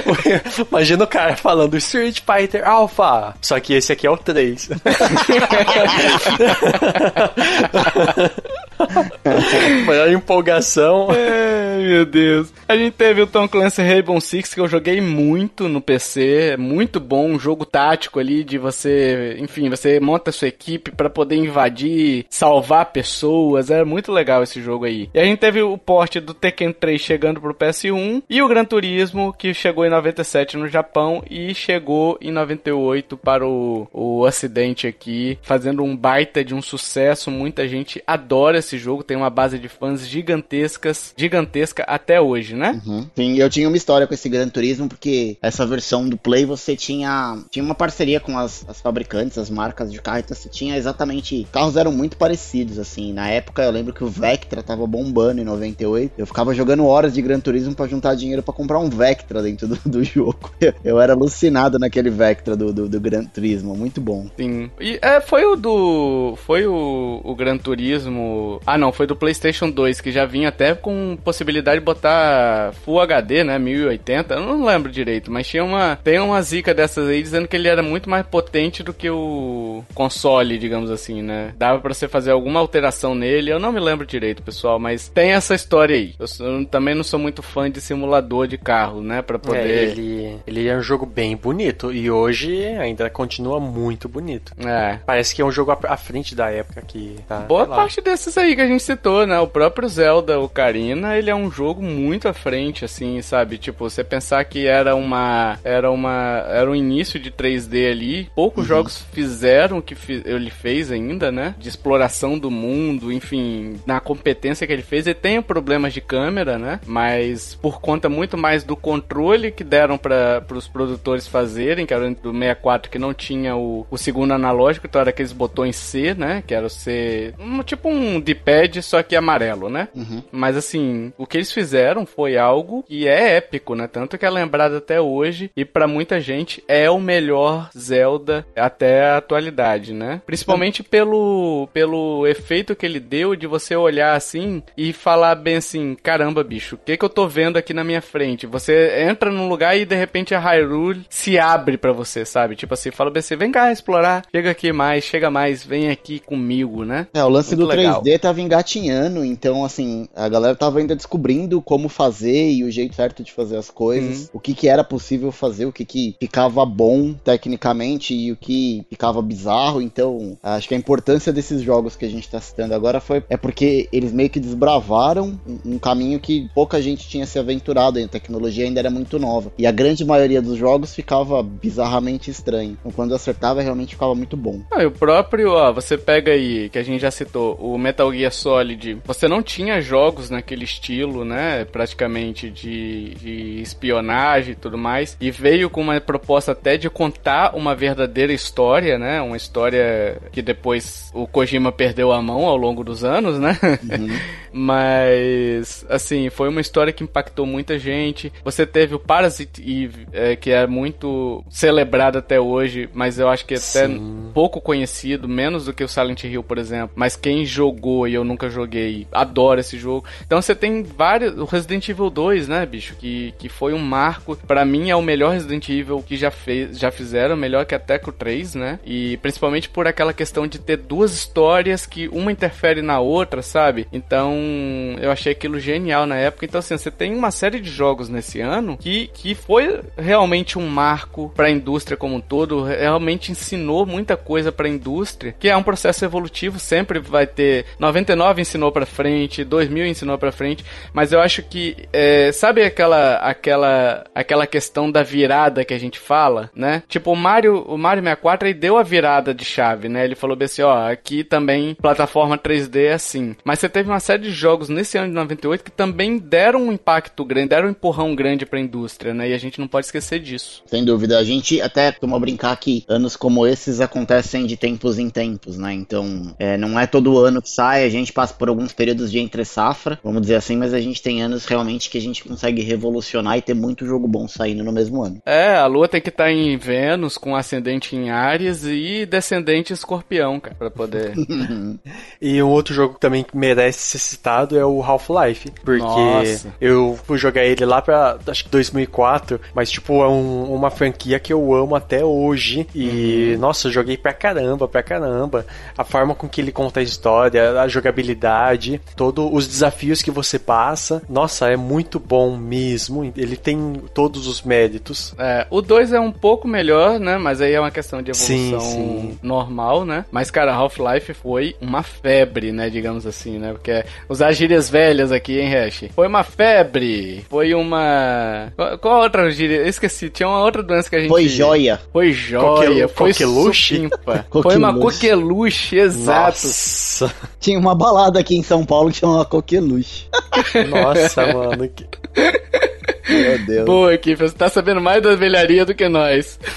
[laughs] Imagina o cara falando Street Fighter Alpha. Só que esse aqui é o 3. [laughs] Maior empolgação. Ai, meu Deus. A gente teve o Tom Clancy Rainbow Six, que eu joguei muito no PC. É muito bom, um jogo tático ali de você... Enfim, você monta a sua equipe pra poder invadir, salvar pessoas. É muito legal esse jogo aí. E a gente teve o porte do Tekken 3 chegando pro PS1. E o Gran Turismo, que chegou em 97 no Japão e chegou em 98 para o, o Ocidente aqui, fazendo um baita de um sucesso. Muita gente adora esse jogo, tem uma base de fãs gigantescas, gigantesca até hoje, né? Uhum. Sim, eu tinha uma história com esse Gran Turismo, porque essa versão do Play você tinha, tinha uma parceria com as, as fabricantes, as marcas de então você tinha exatamente. Carros eram muito parecidos, assim. Na época eu lembro que o Vectra tava bombando em 98. Eu ficava jogando horas de Gran Turismo pra juntar dinheiro pra comprar um Vectra dentro do, do jogo. Eu era alucinado naquele Vectra do, do, do Gran Turismo, muito bom. Sim. E é, foi o do. Foi o, o Gran Turismo. Ah, não, foi do PlayStation 2, que já vinha até com possibilidade de botar Full HD, né? 1080. Eu não lembro direito, mas tinha uma. Tem uma zica dessas aí dizendo que ele era muito mais potente do que o console, digamos assim, né? Dava para você fazer alguma alteração nele. Eu não me lembro direito, pessoal, mas tem essa história aí. Eu, eu também não sou muito fã de simulador de carro, né? Pra poder. É, ele, ele é um jogo bem bonito e hoje ainda continua muito bonito. É. Parece que é um jogo à frente da época que tá. Boa parte desses aí que a gente citou, né? O próprio Zelda Ocarina, ele é um jogo muito à frente, assim, sabe? Tipo, você pensar que era uma. Era uma. Era um início de 3D ali. Poucos uhum. jogos fizeram o que ele fez ainda, né? De exploração do mundo, enfim, na competência que ele fez. Ele tem problemas de câmera, né? Mas por conta muito mais do controle que deram para os produtores fazerem, que era do 64 que não tinha o, o segundo analógico, então era aqueles botões C, né? Que era o C. Um, tipo um D-pad, só que amarelo, né? Uhum. Mas assim, o que eles fizeram foi algo que é épico, né? Tanto que é lembrado até hoje e para muita gente é o melhor Zelda até a atualidade, né? Principalmente pelo, pelo efeito que ele deu de você olhar assim e falar bem assim: caramba, bicho, o que, que eu tô vendo aqui na minha frente? Você entra num lugar e de repente a Hyrule se abre para você, sabe? Tipo assim, fala bem assim: vem cá explorar, chega aqui mais, chega mais, vem aqui comigo, né? É, o lance Muito do legal. 3D tava engatinhando, então assim, a galera tava ainda descobrindo como fazer e o jeito certo de fazer as coisas, uhum. o que que era possível fazer, o que que ficava bom tecnicamente e o que ficava bizarro, então acho que a importância desses jogos que a gente tá citando agora foi é porque eles meio que desbravaram um, um caminho que pouca gente tinha se aventurado, a tecnologia ainda era muito nova. E a grande maioria dos jogos ficava bizarramente estranho. Então quando acertava realmente ficava muito bom. Ah, e o próprio, ó, você pega aí, que a gente já citou, o Metal Gear Solid, você não tinha jogos naquele estilo, né, praticamente de, de espionagem e tudo mais, e veio com uma proposta até de contar uma verdadeira história, né, uma história que depois o Kojima perdeu a mão ao longo dos anos, né, uhum. [laughs] mas, assim, foi uma história que impactou muita gente. Você teve o Parasite Eve, é, que é muito celebrado até hoje, mas eu acho que é até Sim. pouco conhecido, menos do que o Silent Hill, por exemplo. Mas quem jogou e eu nunca joguei, adora esse jogo. Então você tem vários. O Resident Evil 2, né, bicho? Que, que foi um marco. para mim é o melhor Resident Evil que já, fez, já fizeram, melhor que até o 3, né? E principalmente por aquela questão de ter duas histórias que uma interfere na outra, sabe? Então eu achei aquilo genial na época. Então, assim, você tem uma série de jogos nesse ano que, que foi realmente um marco para a indústria como um todo, realmente ensinou muita coisa para a indústria, que é um processo evolutivo, sempre vai ter 99 ensinou para frente, 2000 ensinou para frente, mas eu acho que é, sabe aquela aquela aquela questão da virada que a gente fala, né? Tipo o Mario, o Mario 64 aí deu a virada de chave, né? Ele falou bem assim, ó, aqui também plataforma 3D é assim. Mas você teve uma série de jogos nesse ano de 98 que também deram um impacto grande, deram um empurrão grande para a indústria, né? E a gente não pode esquecer disso. Sem dúvida, a gente até costuma brincar que anos como esses acontecem de tempos em tempos, né? Então, é, não é todo ano que sai, a gente passa por alguns períodos de entre safra, vamos dizer assim, mas a gente tem anos realmente que a gente consegue revolucionar e ter muito jogo bom saindo no mesmo ano. É, a lua tem que estar tá em Vênus com ascendente em Ares e descendente escorpião, cara, pra poder. [laughs] e um outro jogo que também merece ser citado é o Half-Life, porque Nossa. eu fui jogar ele lá pra acho que 2004, mas tipo, é um, uma franquia que eu amo até hoje e uhum. nossa, eu joguei pra caramba, pra caramba. A forma com que ele conta a história, a jogabilidade, todos os desafios que você passa. Nossa, é muito bom mesmo. Ele tem todos os méritos. É, o 2 é um pouco melhor, né? Mas aí é uma questão de evolução sim, sim. normal, né? Mas, cara, Half-Life foi uma febre, né? Digamos assim, né? Porque usar gírias velhas aqui, hein, Hash? Foi uma febre. Foi uma. Qual, outra gíria? Eu esqueci. Tinha uma outra doença que a gente. Foi joia. Foi joia. foi coqueluche. [laughs] foi uma coqueluche, exato. Nossa. Tinha uma balada aqui em São Paulo que chamava Coqueluche. Nossa, mano. Que... Meu Deus. Boa, Kiff, você tá sabendo mais da velharia do que nós. [laughs]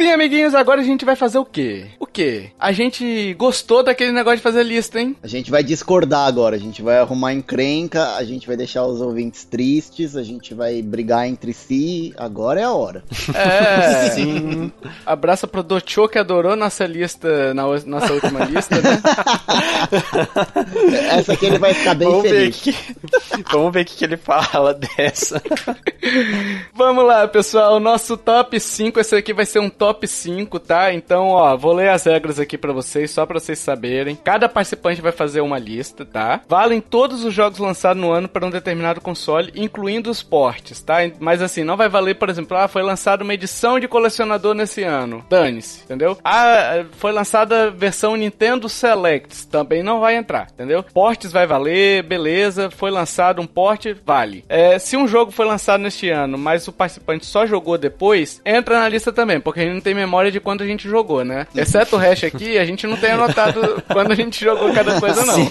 Sim, amiguinhos, agora a gente vai fazer o quê? O quê? A gente gostou daquele negócio de fazer lista, hein? A gente vai discordar agora, a gente vai arrumar encrenca, a gente vai deixar os ouvintes tristes, a gente vai brigar entre si, agora é a hora. É. [laughs] Sim. Abraço pro Docho que adorou nossa lista, na nossa última lista, né? [laughs] Essa aqui ele vai ficar bem Vamos ver, feliz. que... [laughs] Vamos ver o que, que ele fala dessa. Vamos lá, pessoal. Nosso top 5. Esse aqui vai ser um top 5, tá? Então, ó, vou ler as regras aqui pra vocês, só pra vocês saberem. Cada participante vai fazer uma lista, tá? Valem todos os jogos lançados no ano para um determinado console, incluindo os portes, tá? Mas assim, não vai valer, por exemplo, ah, foi lançada uma edição de colecionador nesse ano. Dane-se, entendeu? Ah, foi lançada a versão Nintendo Selects. Também não vai entrar, entendeu? Portes vai valer, beleza. Foi lançado um porte, vale. É, se um jogo foi lançado neste ano, mas o participante só jogou depois, entra na lista também, porque a gente não tem memória de quando a gente jogou, né? Exceto o hash aqui, a gente não tem anotado quando a gente jogou cada coisa, não. [laughs]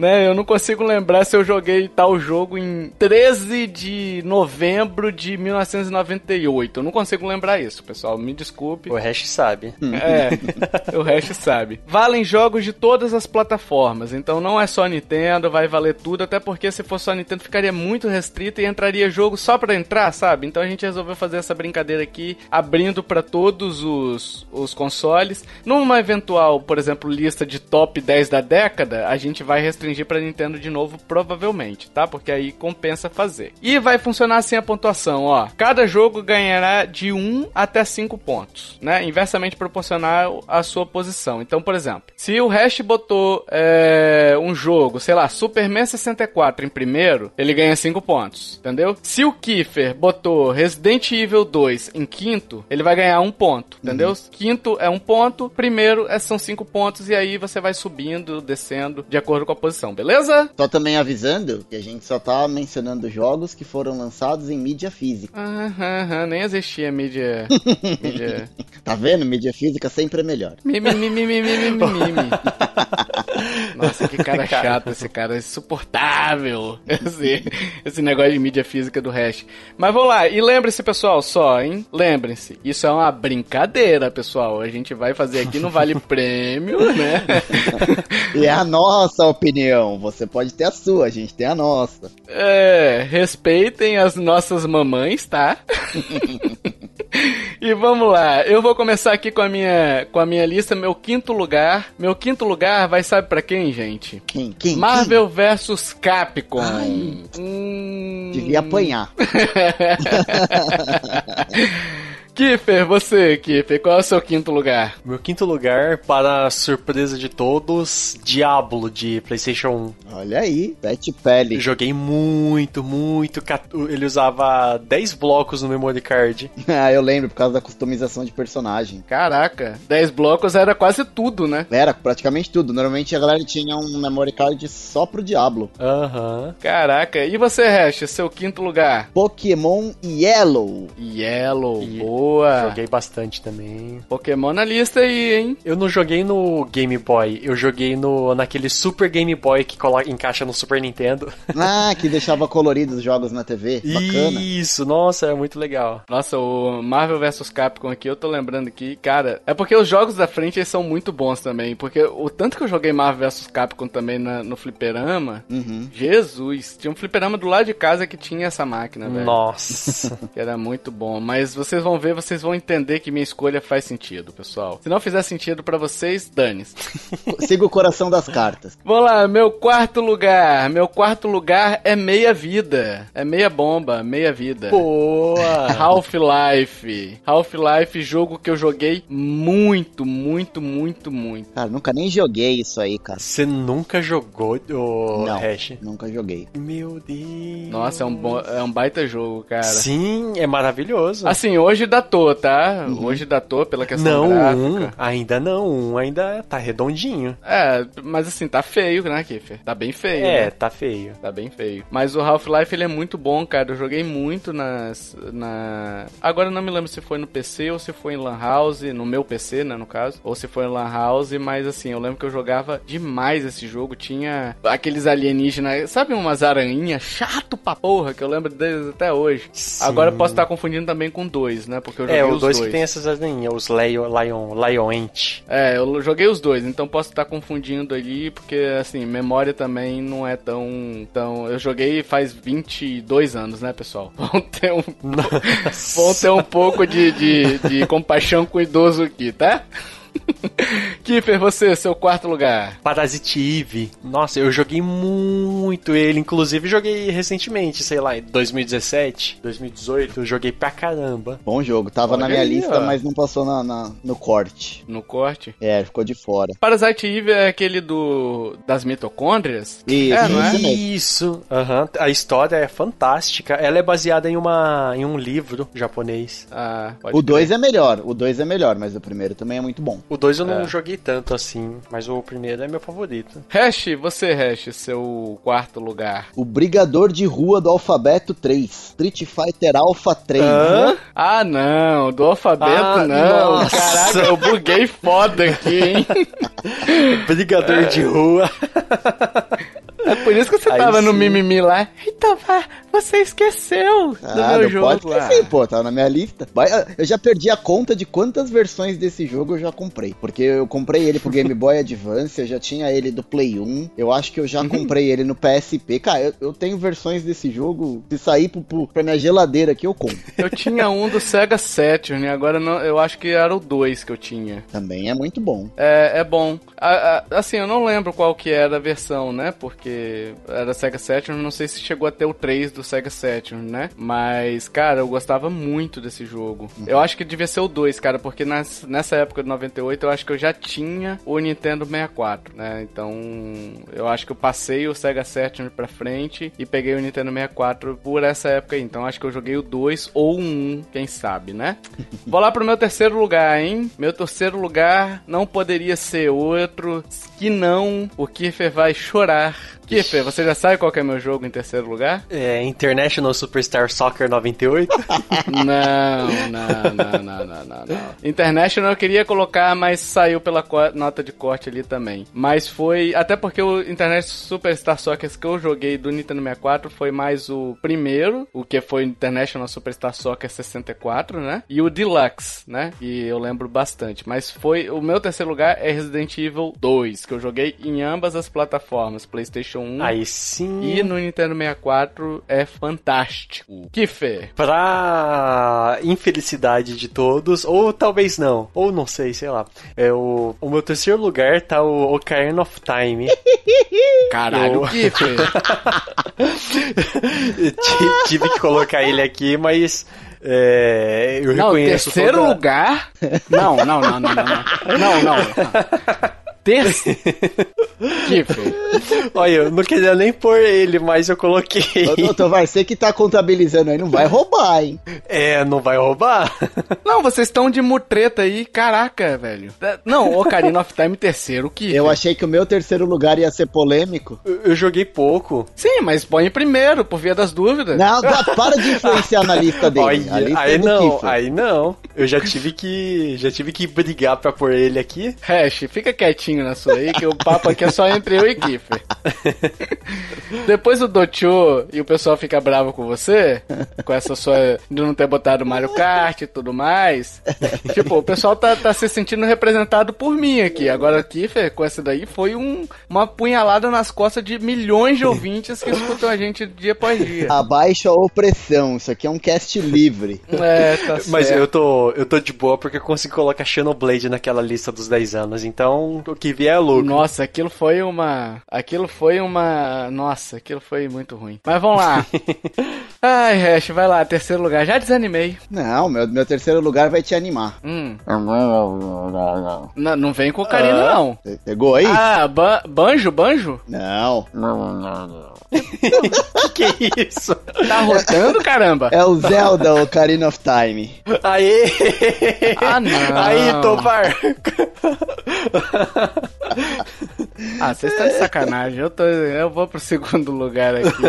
né? Eu não consigo lembrar se eu joguei tal jogo em 13 de novembro de 1998. Eu não consigo lembrar isso, pessoal. Me desculpe. O hash sabe. É, [laughs] o resto sabe. Valem jogos de todas as plataformas, então não é só Nintendo, vai valer tudo, até porque se fosse só Nintendo ficaria muito restrito e entraria jogo só pra entrar, sabe? Então a gente resolveu fazer essa brincadeira aqui, abrindo pra todos os, os consoles. Numa eventual, por exemplo, lista de top 10 da década, a gente vai restringir pra Nintendo de novo, provavelmente, tá? Porque aí compensa fazer. E vai funcionar assim a pontuação, ó. Cada jogo ganhará de 1 até 5 pontos, né? Inversamente proporcional à sua posição. Então, por exemplo, se o Hash botou é, um jogo, sei lá, Superman 64 em primeiro, ele ganha 5 pontos, entendeu? Se o Kiefer botou Resident Evil 2 em quinto, ele vai ganhar um ponto, entendeu? Quinto é um ponto, primeiro é, são 5 pontos, e aí você vai subindo, descendo, de acordo com a posição, beleza? Só também avisando que a gente só tá mencionando jogos que foram lançados em mídia física. Aham, aham, nem existia mídia. [laughs] mídia. Tá vendo? Mídia física sempre é melhor. Mimimi. [laughs] Nossa, que cara [laughs] chato esse cara, insuportável. Esse, esse negócio de mídia física do hash. Mas vamos lá, e lembre-se, pessoal, só, hein? Lembrem-se, isso é uma brincadeira, pessoal. A gente vai fazer aqui, não vale prêmio, [laughs] né? E é a nossa opinião. Você pode ter a sua, a gente tem a nossa. É, respeitem as nossas mamães, tá? [laughs] [laughs] e vamos lá, eu vou começar aqui com a minha com a minha lista, meu quinto lugar. Meu quinto lugar vai sabe pra quem, gente? Quem? Quem? Marvel vs Capcom. Ai. Hum... Quem? Devia apanhar. [laughs] [laughs] Kiffer, você, Kiffer, qual é o seu quinto lugar? Meu quinto lugar, para a surpresa de todos, Diablo de PlayStation Olha aí, Pet Pele. 1. Eu joguei muito, muito. Ele usava 10 blocos no memory card. [laughs] ah, eu lembro, por causa da customização de personagem. Caraca, 10 blocos era quase tudo, né? Era praticamente tudo. Normalmente a galera tinha um memory card só pro Diablo. Aham. Caraca, e você, Hash, seu quinto lugar? Pokémon Yellow. Yellow, E- boa. Joguei bastante também. Pokémon na lista aí, hein? Eu não joguei no Game Boy, eu joguei no naquele Super Game Boy que coloca, encaixa no Super Nintendo. [laughs] Ah, que deixava coloridos os jogos na TV. Bacana. Isso, nossa, é muito legal. Nossa, o Marvel vs Capcom aqui, eu tô lembrando aqui, cara, é porque os jogos da frente eles são muito bons também, porque o tanto que eu joguei Marvel vs Capcom também na- no fliperama, Uhum. Jesus, tinha um fliperama do lado de casa que tinha essa máquina, velho. Nossa. [laughs] Que era muito bom, mas vocês vão ver, vocês vão entender que minha escolha faz sentido, pessoal. Se não fizer sentido pra vocês, dane-se. [laughs] Siga o coração das cartas. Vamos lá, meu quarto lugar. Meu quarto lugar é meia vida. É meia bomba, meia vida. Boa. [laughs] Half-Life. Half-Life, jogo que eu joguei muito, muito, muito, muito. Cara, nunca nem joguei isso aí, cara. Você nunca jogou o Não, Hash? nunca joguei. Meu Deus. Nossa, é um, bo- é um baita jogo, cara. Sim, é maravilhoso. Assim, hoje datou, tá? Hoje datou pela questão não, gráfica. um, ainda não, um ainda tá redondinho. É, mas assim, tá feio, né, Kiffer? Tá bem feio. É, né? tá feio. Tá bem feio. Mas o Half-Life ele é muito bom, cara. Eu joguei muito nas. Na... Agora não me lembro se foi no PC ou se foi em Lan House. No meu PC, né, no caso. Ou se foi em Lan House. Mas assim, eu lembro que eu jogava demais esse jogo. Tinha aqueles alienígenas. Sabe umas aranhinhas chato pra porra que eu lembro deles até hoje. Sim. Agora eu posso estar confundindo também com dois, né? Porque eu joguei É, os dois dois. que tem essas aranhinhas, os Lion, Lion, Lion Ant. É, eu joguei os dois, então posso estar confundindo ali, porque assim, memória também não é tão. tão eu joguei faz 22 anos, né, pessoal? [laughs] Vão ter um, vão ter um pouco de, de, de compaixão com o idoso aqui, tá? [laughs] Kiffer, você, seu quarto lugar. Parasite Eve. Nossa, eu joguei muito ele. Inclusive, joguei recentemente, sei lá, em 2017, 2018. Eu joguei pra caramba. Bom jogo. Tava Olha na minha aí, lista, ó. mas não passou na, na- no corte. No corte. É, ficou de fora. Parasite Eve é aquele do das mitocôndrias? Isso, é, não é? isso. Aham. A história é fantástica. Ela é baseada em, uma, em um livro japonês. Ah, O 2 é melhor, o 2 é melhor, mas o primeiro também é muito bom. O 2 eu não É. joguei tanto assim, mas o primeiro é meu favorito. Hash, você, Hash, seu quarto lugar. O Brigador de Rua do Alfabeto 3. Street Fighter Alpha 3. Hã? Ah, não, do alfabeto Ah, não. nossa. Caraca, eu buguei foda aqui, hein? [laughs] Brigador de rua. [laughs] É por isso que você Aí tava no sim. mimimi lá. Eita, vá, você esqueceu do Ah, meu não jogo. pode lá. esquecer, pô, tá na minha lista. Vai- Eu já perdi a conta de quantas versões desse jogo eu já comprei. Porque eu comprei ele pro Game Boy Advance, eu já tinha ele do Play 1. Eu acho que eu Uhum. já comprei ele no PSP. Cara, eu, eu tenho versões desse jogo. Se sair pro, pro, pra minha geladeira aqui, eu compro. Eu tinha um do Sega Saturn, agora não, eu acho que era o 2 que eu tinha. Também é muito bom. É, é bom. A- a- assim, eu não lembro qual que era a versão, né? Porque era Sega Saturn, não sei se chegou até o 3 do Sega Saturn, né? Mas, cara, eu gostava muito desse jogo. Eu acho que devia ser o 2, cara, porque nas- nessa época de 98 eu acho que eu já tinha o Nintendo 64, né? Então, eu acho que eu passei o Sega Saturn pra frente e peguei o Nintendo 64 por essa época aí. Então, acho que eu joguei o 2 ou o 1, quem sabe, né? [laughs] Vou lá pro meu terceiro lugar, hein? Meu terceiro lugar não poderia ser outro que não o Kiffer vai chorar. Kiffer, você já sabe qual que é meu jogo em terceiro lugar? É, International Superstar Soccer 98. [laughs] Não, não, não, não, não, não, não. International eu queria colocar, mas saiu pela nota de corte ali também. Mas foi. Até porque o International Superstar Soccer que eu joguei do Nintendo 64 foi mais o primeiro, o que foi o International Superstar Soccer 64, né? E o Deluxe, né? E eu lembro bastante. Mas foi. O meu terceiro lugar é Resident Evil 2, que eu joguei em ambas as plataformas, PlayStation 1 Aí sim. e no Nintendo 64 é fantástico. Kiffer. Pra infelicidade de todos, ou talvez não, ou não sei, sei lá. É o, o meu terceiro lugar tá o Ocarina of Time. [laughs] Caralho, Eu- Kiffer. [laughs] Ti- Tive que colocar ele aqui, mas é, eu Não, reconheço terceiro toda- lugar. [laughs] Não, não, não, não, não, não. Não, não. Terceiro. [laughs] Kiffer. Olha, eu não queria nem pôr ele, mas eu coloquei. Ô, ô, Tovar, você que tá contabilizando aí, não vai roubar, hein? É, não vai roubar? Não, vocês estão de mutreta aí, caraca, velho. Não, Ocarina of Time terceiro, Kiffer. Eu achei que o meu terceiro lugar ia ser polêmico. Eu, eu joguei pouco. Sim, mas põe em primeiro, por via das dúvidas. Não, dá- para de influenciar na lista dele. Olha, a lista aí é do não, Kiffer. aí não. Eu já tive que, já tive que brigar pra pôr ele aqui. Hash, fica quietinho na sua aí, que o papo aqui é só entre eu e Kiffer. [laughs] Depois o Docho e o pessoal fica bravo com você, com essa sua de não ter botado Mario Kart e tudo mais. Tipo, o pessoal tá, tá se sentindo representado por mim aqui. Agora, Kiffer, com essa daí, foi um, uma punhalada nas costas de milhões de ouvintes que escutam a gente dia após dia. Abaixa a opressão. Isso aqui é um cast livre. É, tá Mas certo. eu tô, eu tô de boa porque eu consegui colocar Xenoblade naquela lista dos 10 anos. Então, que vier é lucro. Nossa, aquilo foi uma. Aquilo foi uma. Nossa, aquilo foi muito ruim. Mas vamos lá. [laughs] Ai, Hash, vai lá, terceiro lugar. Já desanimei. Não, meu, meu terceiro lugar vai te animar. Hum. Não, não vem com carinho, Ah. não. Pegou aí? Ah, ba- banjo, banjo? Não. [laughs] que isso? Tá rotando, caramba? É o Zelda Ocarina of Time. Aê! Ah, não. Aí, Tovar! Ah, vocês estão de sacanagem. Eu, tô, eu vou pro segundo lugar aqui.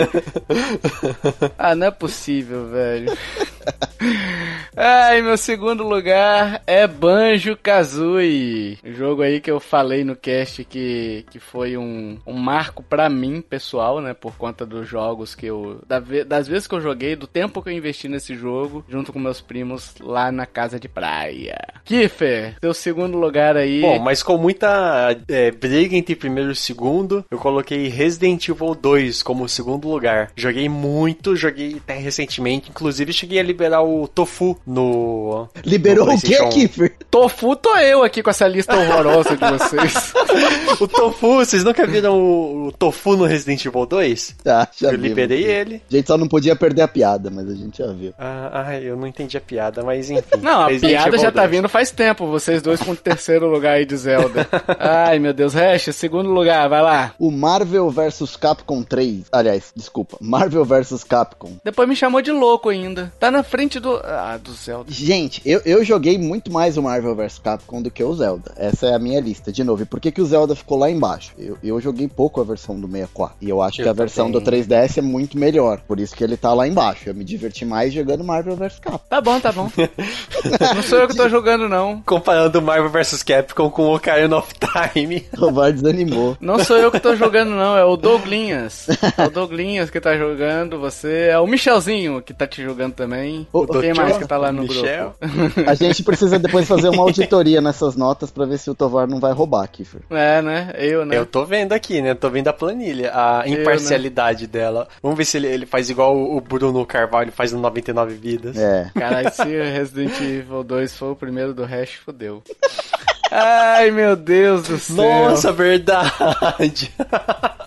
Ah, não é possível, velho. [laughs] Ai, meu segundo lugar é Banjo Kazooie. Jogo aí que eu falei no cast que, que foi um, um marco pra mim, pessoal, né? Por conta dos jogos que eu. Da, das vezes que eu joguei, do tempo que eu investi nesse jogo, junto com meus primos lá na casa de praia. Kiffer, teu segundo lugar aí. Bom, mas com muita é, briga entre primeiro e segundo, eu coloquei Resident Evil 2 como segundo lugar. Joguei muito, joguei até recentemente, inclusive cheguei a liberar o Tofu no. Liberou no o quê, Kiffer? Tofu tô eu aqui com essa lista horrorosa de vocês. [laughs] o Tofu, vocês nunca viram o, o Tofu no Resident Evil 2? Ah, já Eu liberei ele. A gente só não podia perder a piada, mas a gente já viu. Ah, ai, eu não entendi a piada, mas enfim. Não, a Resident piada Evil já tá 2. vindo faz tempo, vocês dois com o terceiro lugar aí de Zelda. [laughs] Ai, meu Deus, Hash, segundo lugar, vai lá. O Marvel vs Capcom 3. Aliás, desculpa. Marvel vs Capcom. Depois me chamou de louco ainda. Tá na frente do. Ah, do Zelda. Gente, eu, eu joguei muito mais o Marvel vs Capcom do que o Zelda. Essa é a minha lista. De novo, e por que, que o Zelda ficou lá embaixo? Eu, eu joguei pouco a versão do 64. E eu acho Eu que a versão do 3DS é muito melhor. Por isso que ele tá lá embaixo. Eu me diverti mais jogando Marvel vs Capcom. Tá bom, tá bom. [laughs] não sou eu que tô jogando, não. Comparando Marvel vs Capcom com o Ocarina of Time. [laughs] O Tovar desanimou. Não sou eu que tô jogando, não. É o Douglinhas. É o Douglinhas que tá jogando. Você é o Michelzinho que tá te jogando também. O- Quem o mais Tio- que tá lá no Michel? grupo? [laughs] A gente precisa depois fazer uma auditoria nessas notas pra ver se o Tovar não vai roubar, Kiffer. É, né? Eu, né? Eu tô vendo aqui, né? Tô vendo a planilha, a imparcialidade dela. Vamos ver se ele, ele faz igual o Bruno Carvalho faz no 99 Vidas. É. Caralho, se Resident Evil 2 for o primeiro do Hash, fodeu. [laughs] Ai, meu Deus do céu. Nossa, verdade! [laughs]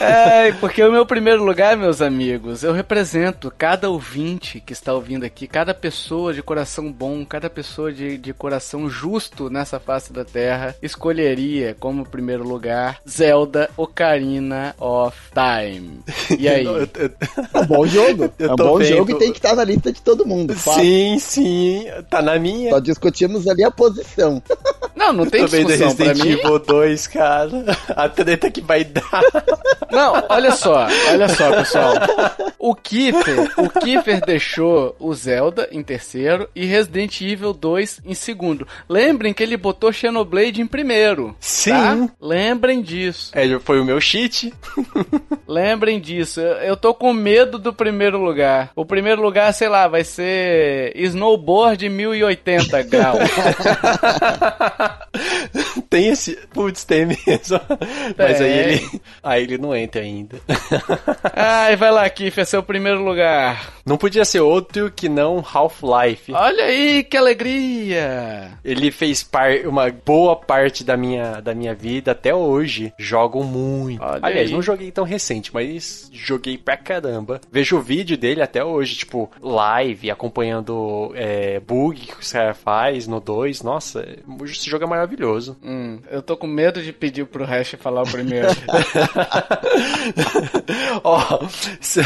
É, porque o meu primeiro lugar, meus amigos, eu represento cada ouvinte que está ouvindo aqui, cada pessoa de coração bom, cada pessoa de, de coração justo nessa face da terra, escolheria como primeiro lugar Zelda Ocarina of Time. E aí? [laughs] Eu- eu- É um bom jogo. [laughs] É um bom vendo. jogo e tem que estar na lista de todo mundo. fato. sim, sim, tá na minha. Só discutimos ali a posição. Não, não tem Tô vendo discussão pra Resident mim. Evil 2, cara. [laughs] A treta que vai dar. Não, olha só, olha só, pessoal. O Kiefer, o Kiefer deixou o Zelda em terceiro e Resident Evil 2 em segundo. Lembrem que ele botou Xenoblade em primeiro. Sim. Tá? Lembrem disso. É, foi o meu cheat. Lembrem disso. Eu, eu tô com medo do primeiro lugar. O primeiro lugar, sei lá, vai ser Snowboard 1080 graus. [laughs] tem esse. Putz, tem mesmo. Mas aí Tem. ele. Aí ele não entra ainda. [laughs] Ai, vai lá, Kiefer, seu primeiro lugar. Não podia ser outro que não Half-Life. Olha aí, que alegria. Ele fez par uma boa parte da minha, da minha vida até hoje. Jogo muito. Olha Aliás, aí. não joguei tão recente, mas joguei pra caramba. Vejo o vídeo dele até hoje, tipo, live, acompanhando é, bug que o cara faz no 2. Nossa, esse jogo é maravilhoso. Hum, eu tô com medo de pedir pro Hash falar o primeiro. [laughs] [laughs] Se-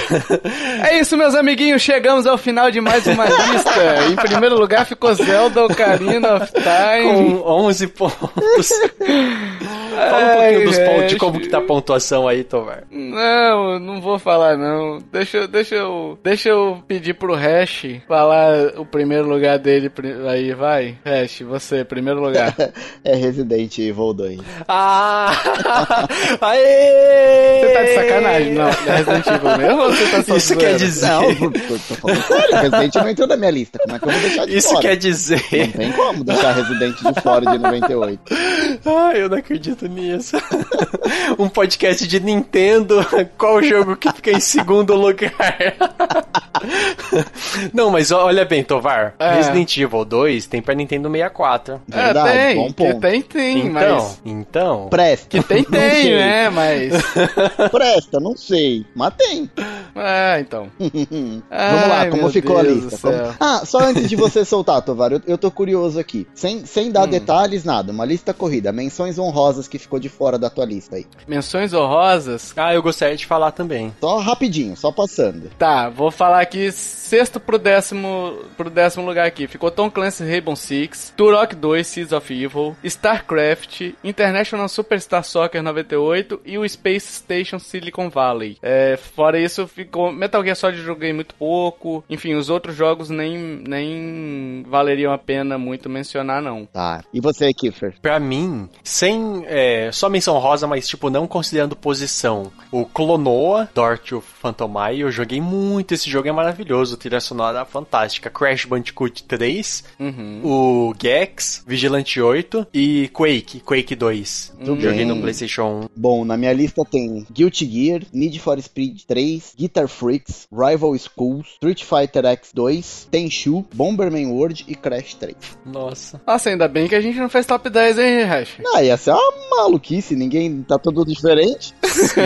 é isso, meus amiguinhos. Chegamos ao final de mais uma lista. Em primeiro lugar ficou Zelda Ocarina of Time. com 11 pontos. [laughs] Fala um Ai, pouquinho dos pontos, de como que tá a pontuação aí, Tovar. Não, não vou falar não. Deixa, eu- deixa eu, deixa eu pedir pro Hash falar o primeiro lugar dele aí, vai. Hash, você, primeiro lugar. [laughs] É Resident Evil 2. Ah! [laughs] Aê! Você tá de sacanagem, não? É Resident Evil mesmo ou você tá só Isso zoando? quer dizer. Não, tô, tô falando sério. Resident não entrou na minha lista. Como é que eu vou deixar de Isso fora? quer dizer. Não tem como deixar Resident de fora de 98. [laughs] Ah, eu não acredito nisso. [laughs] Um podcast de Nintendo. [laughs] Qual jogo que fica em segundo lugar? [laughs] Não, mas olha bem, Tovar. É. Resident Evil 2 tem pra Nintendo 64. É, Verdade, tem, bom que ponto. tem, tem, Então, mas... então. Presta. Que tem, tem, né? Mas... Presta, não sei. Mas tem. Ah, então. Vamos lá, como ficou Deus a lista? Como- Ah, só antes de você soltar, Tovar, eu, eu tô curioso aqui. Sem, sem Hum. dar detalhes, nada. Uma lista corrida. Menções honrosas que ficou de fora da tua lista aí. Menções honrosas. Ah, eu gostaria de falar também. Só rapidinho, só passando. Tá, vou falar aqui sexto pro décimo, pro décimo lugar aqui. Ficou Tom Clancy's Rainbow Six, Turok 2 Seeds of Evil, StarCraft, International Superstar Soccer 98 e o Space Station Silicon Valley. É, fora isso, fi- com Metal Gear Solid joguei muito pouco. Enfim, os outros jogos nem, nem valeriam a pena muito mencionar, não. Tá. E você, Kiefer? Pra mim, sem é, só menção rosa, mas tipo, não considerando posição, o Clonoa, Dort o Phantomai, eu joguei muito. Esse jogo é maravilhoso, trilha sonora fantástica. Crash Bandicoot 3, Uhum. o Gex, Vigilante 8 e Quake, Quake 2. Muito Joguei no PlayStation 1. Bom, na minha lista tem Guilty Gear, Need for Speed 3, Guitar Freaks, Rival Schools, Street Fighter X2, Tenchu, Bomberman World e Crash 3. Nossa. Nossa, ainda bem que a gente não fez top 10, hein, Hash? Ah, ia ser uma maluquice, ninguém tá todo diferente.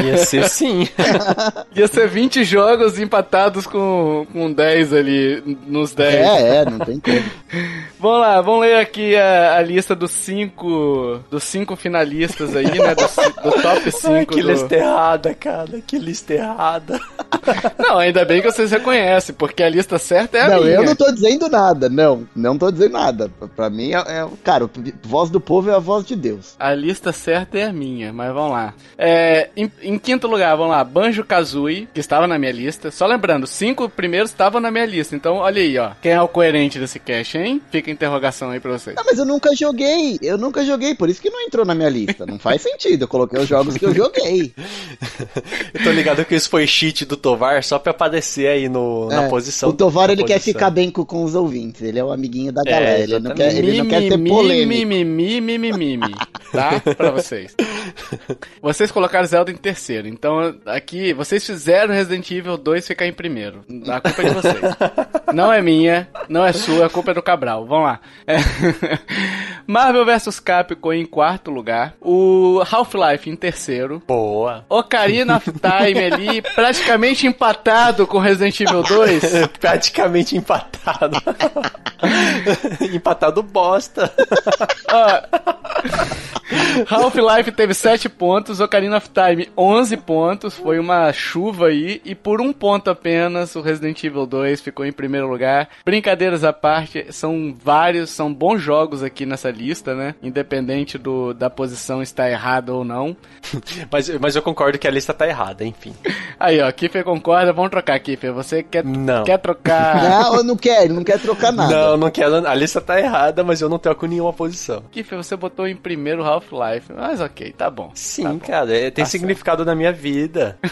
Ia ser sim. [laughs] Ia ser 20 jogos empatados com, com 10 ali, nos 10. É, é, não tem como. [laughs] Vamos lá, vamos ler aqui a, a lista dos cinco, dos cinco finalistas aí, né, do, do top 5 Ai, que do... lista errada, cara. Que lista errada. [laughs] Não, ainda bem que vocês reconhecem, porque a lista certa é a não, minha. eu não tô dizendo nada, não. Não tô dizendo nada. Pra mim, é, é- cara, o voz do povo é a voz de Deus. A lista certa é a minha, mas vamos lá. É, em, em quinto lugar, vamos lá, Banjo Kazooie, que estava na minha lista. Só lembrando, cinco primeiros estavam na minha lista. Então, olha aí, ó. Quem é o coerente desse cast, hein? Fica a interrogação aí pra vocês. Não, mas eu nunca joguei. Eu nunca joguei, por isso que não entrou na minha lista. Não faz sentido. Eu coloquei os jogos que eu joguei. Eu tô ligado que isso foi cheat do Tovar só pra aparecer aí no, na É, posição. O Tovar, na ele quer ficar bem com, com os ouvintes. Ele é o amiguinho da É, galera. ele, não quer, ele não quer ter Mimimi, polêmica. mimimi, mimimi, tá? Pra vocês. Vocês colocaram Zelda em terceiro. Então, aqui, vocês fizeram Resident Evil 2 ficar em primeiro. A culpa é de vocês. Não é minha, não é sua, a culpa é do Cabral. Vamos lá. É. Marvel vs Capcom em quarto lugar. O Half-Life em terceiro. Boa. Ocarina of Time ali, praticamente empatado com Resident Evil 2. [laughs] Praticamente empatado. [laughs] empatado bosta. Half-Life teve 7 pontos, Ocarina of Time 11 pontos, foi uma chuva aí, e por um ponto apenas o Resident Evil 2 ficou em primeiro lugar. Brincadeiras à parte, são vários, são bons jogos aqui nessa lista, né? Independente do, da posição estar errada ou não. [laughs] Mas, mas eu concordo que a lista tá errada, enfim. Aí, ó, Kiffer concorda, vamos trocar, Kiffer. Você quer, Não. quer trocar. [laughs] Não, eu não quero, ele não quer trocar nada. Não, não quero. A lista tá errada, mas eu não troco nenhuma posição. Kiffer, você botou em primeiro Half-Life, mas ok, tá bom. Sim, tá bom. cara, é- tem Tá significado na minha vida. [laughs]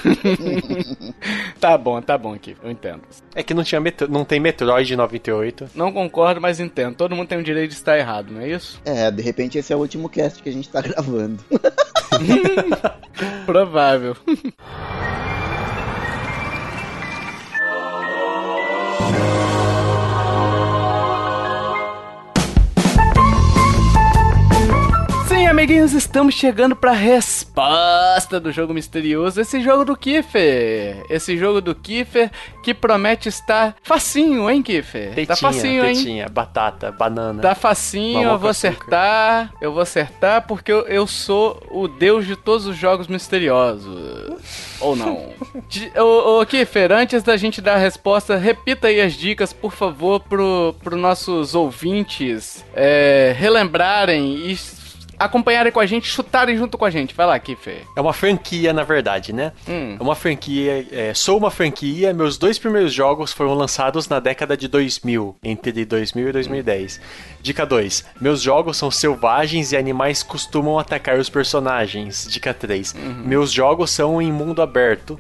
Tá bom, tá bom, Kiffer, eu entendo. É que não, tinha Metro- não tem Metroid 98. Não concordo, mas entendo. Todo mundo tem o direito de estar errado, não é isso? É, de repente esse é o último cast que a gente tá gravando. [laughs] Provável. [laughs] amiguinhos, estamos chegando para a resposta do jogo misterioso. Esse jogo do Kiffer. Esse jogo do Kiffer que promete estar facinho, hein, Kiffer? Tetinha, tá facinho, hein? tetinha, batata, banana. Tá facinho, eu vou com açúcar. acertar. Eu vou acertar porque eu, eu sou o deus de todos os jogos misteriosos. Ou não. [laughs] Ô, ô Kiffer, antes da gente dar a resposta, repita aí as dicas, por favor, pro, pro nossos ouvintes é, relembrarem e acompanharem com a gente, chutarem junto com a gente. Vai lá, Kiffer. É uma franquia, na verdade, né? Hum. É uma franquia. é, sou uma franquia. Meus dois primeiros jogos foram lançados na década de 2000, entre 2000 e 2010. Dica 2. Meus jogos são selvagens e animais costumam atacar os personagens. Dica 3. Meus jogos são em mundo aberto.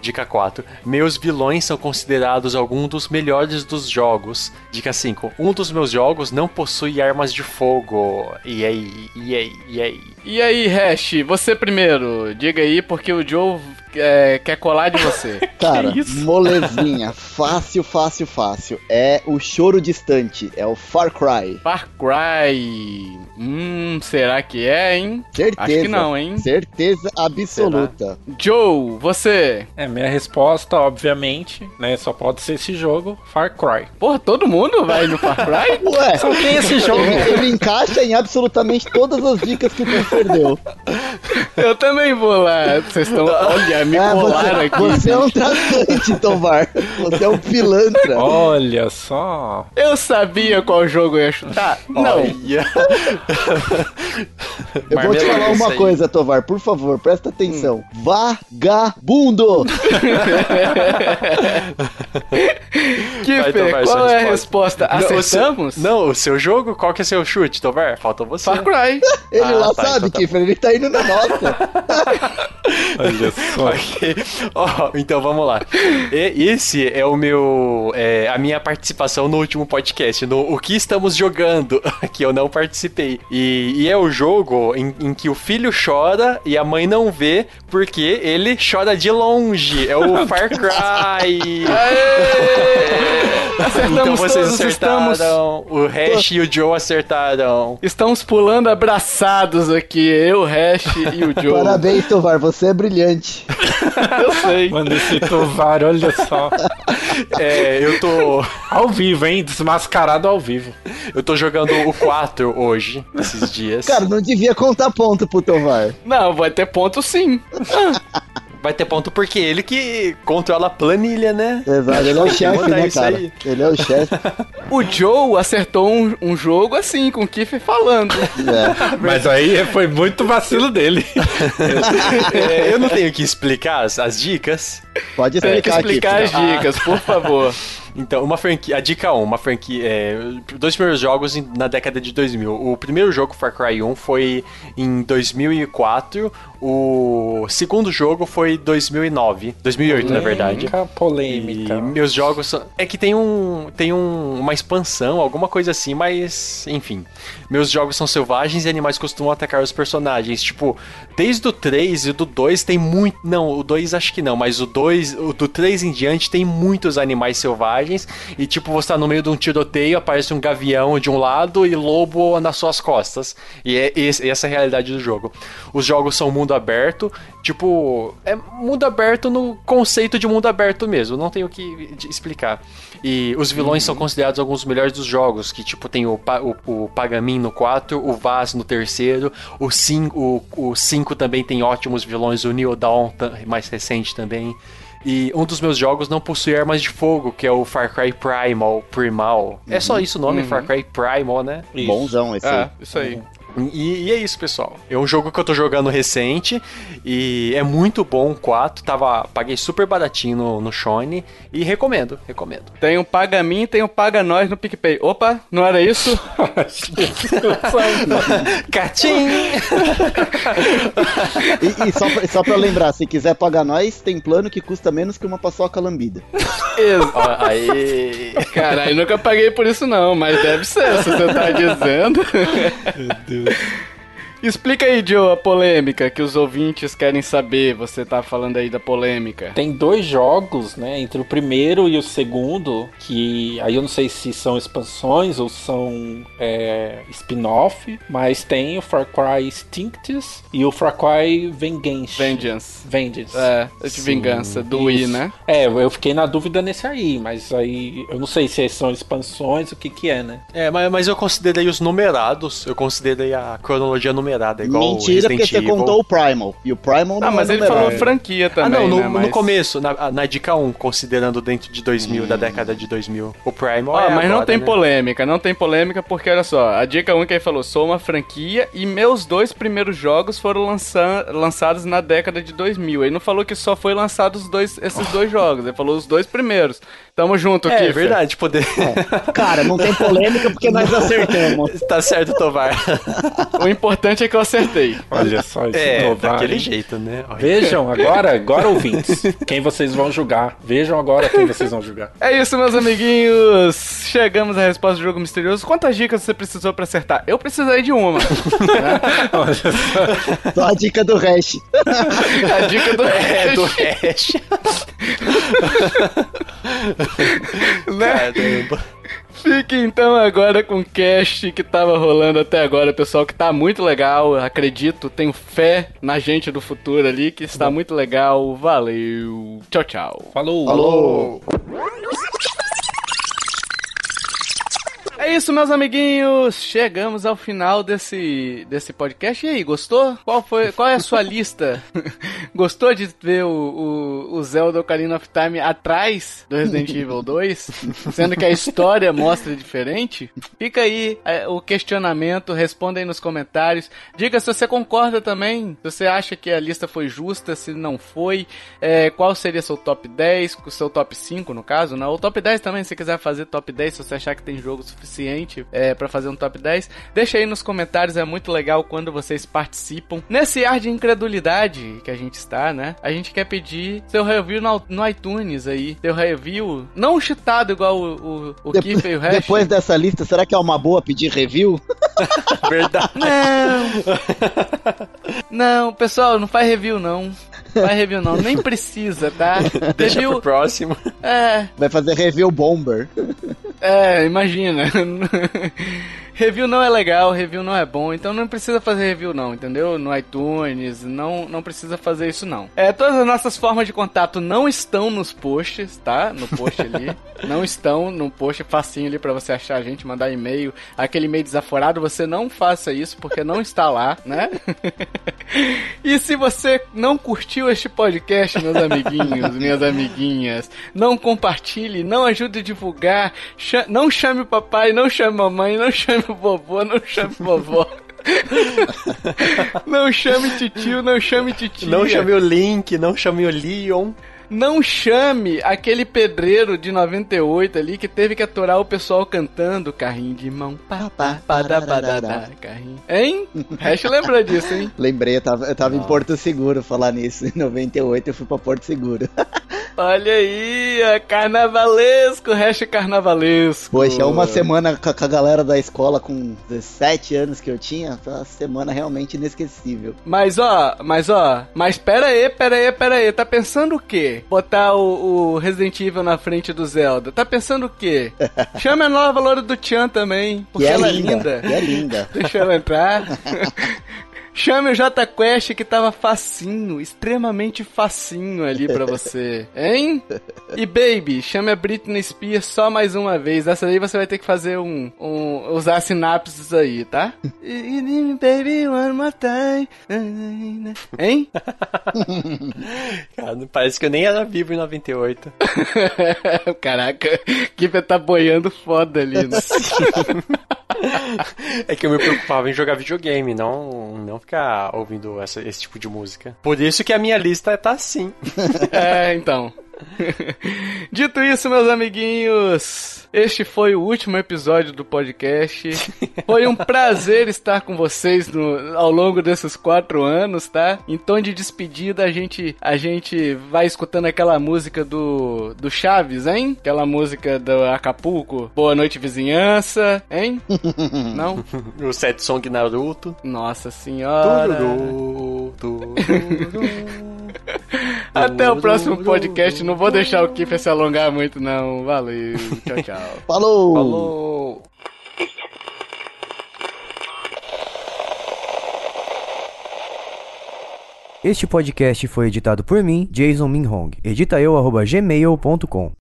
Dica 4. Meus vilões são considerados alguns dos melhores dos jogos. Dica 5. Um dos meus jogos não possui armas de fogo. E aí, e aí, e aí. E aí, Hash, você primeiro. Diga aí, porque o Joe é, quer colar de você. [laughs] Cara, isso? molezinha, fácil, fácil, fácil. É o choro distante, é o Far Cry. Far Cry. Hum, será que é, hein? Certeza. Acho que não, hein? Certeza absoluta. Joe, você. É, minha resposta, obviamente, né? Só pode ser esse jogo, Far Cry. Porra, todo mundo vai no Far Cry? [laughs] Ué, Só tem esse jogo. ele, ele encaixa em absolutamente todas as dicas que o Kiffer deu. [laughs] Eu também vou lá. Vocês estão. Olha, me Ah, colaram você, aqui. você é um traficante, Tovar. Você é um pilantra. Olha só. Eu sabia qual jogo eu ia chutar? Não. [laughs] [laughs] Eu vou te falar uma coisa, Tovar, por favor, presta atenção. Vagabundo! [laughs] [laughs] Kiffer, Tovar, qual é a resposta. Não, o seu- Acertamos? Não, o seu jogo, qual que é seu chute, Tovar? Falta você. Far Cry. [laughs] Ele Ah, lá tá, sabe, então tá Kiffer, ele tá indo na nossa. [laughs] Olha só. [laughs] Ok. Ó, então vamos lá. E- esse é o meu. é, a minha participação no último podcast, no O que estamos jogando, que eu não participei. E, e é o jogo em, em que o filho chora e a mãe não vê, porque ele chora de longe. É o Far Cry. Acertamos então vocês todos, acertaram. estamos, O Hash e o Joe acertaram. estamos pulando abraçados aqui, eu, o Hash e o Joe. Parabéns, Tovar, você é brilhante. [laughs] Eu sei. Mano, esse Tovar, olha só. É, eu tô. Ao vivo, hein? Desmascarado ao vivo. Eu tô jogando o 4 hoje, esses dias. Cara, não devia contar ponto pro Tovar. Não, vai ter ponto sim. [laughs] Vai ter ponto porque ele que controla a planilha, né? Exato, ele é o chefe, né, cara? aí. Ele é o chefe. [laughs] O Joe acertou um, um jogo assim, com o Kiffer falando. É. [laughs] Mas aí foi muito vacilo dele. [laughs] É, eu não tenho que explicar as, as dicas. Pode Tem que explicar, explicar aqui. as dicas, por favor. Então, uma franquia. A dica 1, uma franquia. É, dois primeiros jogos na década de 2000. O primeiro jogo, Far Cry 1, foi em 2004. O segundo jogo foi 2009. 2008, na verdade. Polêmica, polêmica. E meus jogos são... É que tem um tem um, uma expansão, alguma coisa assim, mas enfim. Meus jogos são selvagens e animais costumam atacar os personagens. Tipo, desde o 3 e do 2 tem muito. Não, o 2 acho que não, mas o 2, o do 3 em diante tem muitos animais selvagens. E tipo, você tá no meio de um tiroteio, aparece um gavião de um lado e lobo nas suas costas. E é essa é a realidade do jogo. Os jogos são mundo aberto, tipo, é mundo aberto no conceito de mundo aberto mesmo, não tenho o que explicar. E os vilões são considerados alguns dos melhores dos jogos, que tipo tem o, o, o Pagamin no 4, o Vaz no terceiro, o 5, o, o 5 também tem ótimos vilões, o Neo Dawn ta- mais recente também. E um dos meus jogos não possui armas de fogo, que é o Far Cry Primal, Primal. É só isso o nome, Far Cry Primal, né? Isso. Bonzão esse aí. É, isso aí. E, e é isso, pessoal. É um jogo que eu tô jogando recente e é muito bom o 4. Tava, paguei super baratinho no, no Shone e recomendo, recomendo. Tem o Paga Mim e tem o Paga Nós no PicPay. Opa, não era isso? [laughs] Catim! E, e só, pra, só pra lembrar, se quiser pagar nós, tem plano que custa menos que uma paçoca lambida. Aí. Caralho, nunca paguei por isso não, mas deve ser, se você tá dizendo. Meu Deus. Peace. Explica aí, Joe, a polêmica que os ouvintes querem saber. Você tá falando aí da polêmica. Tem dois jogos, né? Entre o primeiro e o segundo, que aí eu não sei se são expansões ou são é, spin-off, mas tem o Far Cry Instincts e o Far Cry Vengeance. Vengeance. Vengeance. É, de Sim, vingança, do Wii, isso. né? É, eu fiquei na dúvida nesse aí, mas aí eu não sei se são expansões, o que que é, né? É, mas, mas eu considerei os numerados, eu considerei a cronologia numerada, igual o Mentira, Resident porque você Evil. contou o Primal. E o Primal não Ah, mas é ele numerado. falou franquia Ah, também, não, no, né? no Mas- começo, na, na dica 1, considerando dentro de 2000, da década de 2000. O Primal Ó, é mas não agora, tem né? polêmica, não tem polêmica porque, olha só, a dica 1 que ele falou, sou uma franquia e meus dois primeiros jogos foram lança- lançados na década de 2000. Ele não falou que só foi lançado os dois, esses dois jogos, ele falou os dois primeiros. Tamo junto, É, Kiffer. verdade, poder. Cara, não tem polêmica porque nós [laughs] acertamos. tá certo, Tovar. O importante é que eu acertei. Olha só esse É, Tovar, daquele hein? jeito, né? Olha. Vejam agora, agora ouvintes, quem vocês vão julgar. Vejam agora quem vocês vão julgar. É isso, meus amiguinhos. Chegamos à resposta do jogo misterioso. Quantas dicas você precisou pra acertar? Eu precisei de uma. [laughs] Olha só. Só a dica do hash. A dica do [laughs] É, do Hash, Hash. [laughs] né? Caramba. Fique então agora com o cast que tava rolando até agora, pessoal, que tá muito legal, acredito, tenho fé na gente do futuro ali, que está muito legal. Valeu. Tchau, tchau. Falou. Falou. É isso, meus amiguinhos. Chegamos ao final desse, desse podcast. E aí, gostou? Qual, foi, qual é a sua lista? [laughs] gostou de ver o, o, o Zelda Ocarina of Time atrás do Resident [laughs] Evil 2? Sendo que a história mostra diferente? Fica aí é, o questionamento, responda aí nos comentários. Diga se você concorda também, se você acha que a lista foi justa, se não foi. É, qual seria seu top 10, seu top 5 no caso, né? O top 10 também, se quiser fazer top 10, se você achar que tem jogo suficiente suficiente é, para fazer um top 10? Deixa aí nos comentários, é muito legal quando vocês participam. Nesse ar de incredulidade que a gente está, né? A gente quer pedir seu review no, no iTunes aí. Seu review, não cheatado igual o, o, o e o Hash. Depois dessa lista, será que é uma boa pedir review? [laughs] Verdade. Não! Não, pessoal, não faz review não. Faz review não, nem precisa, tá? [laughs] Deixa review, pro próximo. É, Vai fazer review bomber. é, imagina. Review não é legal, review não é bom, então não precisa fazer review não, entendeu? No iTunes, não, não precisa fazer isso não. É, todas as nossas formas de contato não estão nos posts, tá? No post ali. [laughs] não estão no post facinho ali pra você achar a gente, mandar e-mail, aquele e-mail desaforado, você não faça isso porque não está lá, né? [laughs] e se você não curtiu este podcast, meus amiguinhos, [laughs] minhas amiguinhas, não compartilhe, não ajude a divulgar, não chame o papai, não chame a mamãe, não chame vovô, não chame vovó. [laughs] não chame titio, não chame titia. Não chame o Link, não chame o Leon. Não chame aquele pedreiro de 98 ali que teve que aturar o pessoal cantando carrinho de mão. Pá, pá, pá, dá, pá, dá, dá, carrinho. Hein? Hash lembra disso, hein? Lembrei, eu tava, eu tava em Porto Seguro falar nisso. Em 98 eu fui pra Porto Seguro. [laughs] Olha aí, ó, carnavalesco, hash carnavalesco. Poxa, uma semana com a, galera da escola com 17 anos que eu tinha, foi uma semana realmente inesquecível. Mas ó, mas ó, mas pera aí, pera aí, pera aí, tá pensando o quê? Botar o, o Resident Evil na frente do Zelda. Tá pensando o quê? [laughs] Chame a nova loura do Tchan também, porque é ela linda, é linda. É linda. [laughs] Deixa ela entrar. [laughs] Chame o J Quest que tava facinho, extremamente facinho ali pra [laughs] você, hein? E baby, chame a Britney Spears só mais uma vez. Dessa aí você vai ter que fazer um, um usar sinapses aí, tá? baby, one more time. Hein? Cara, parece que eu nem era vivo em 98. [laughs] Caraca, Kiffer tá boiando foda ali, né? [laughs] [laughs] É que eu me preocupava em jogar videogame, não, não ficar ouvindo essa- esse tipo de música. Por isso que a minha lista tá assim. [laughs] É, então. [laughs] Dito isso, meus amiguinhos, este foi o último episódio do podcast. [laughs] Foi um prazer estar com vocês no- ao longo desses quatro anos, tá? Em tom de despedida, a gente, a gente vai escutando aquela música do, do Chaves, hein? Aquela música do Acapulco. Boa noite, vizinhança, hein? [laughs] Não? O set song Naruto. Nossa senhora. Tururu, tururu. Até o próximo podcast. Não vou deixar o Kiffer se alongar muito, não. Valeu. Tchau, tchau. [laughs] Falou! Falou! Este podcast foi editado por mim, Jason Minhong. Edita eu, arroba gmail.com.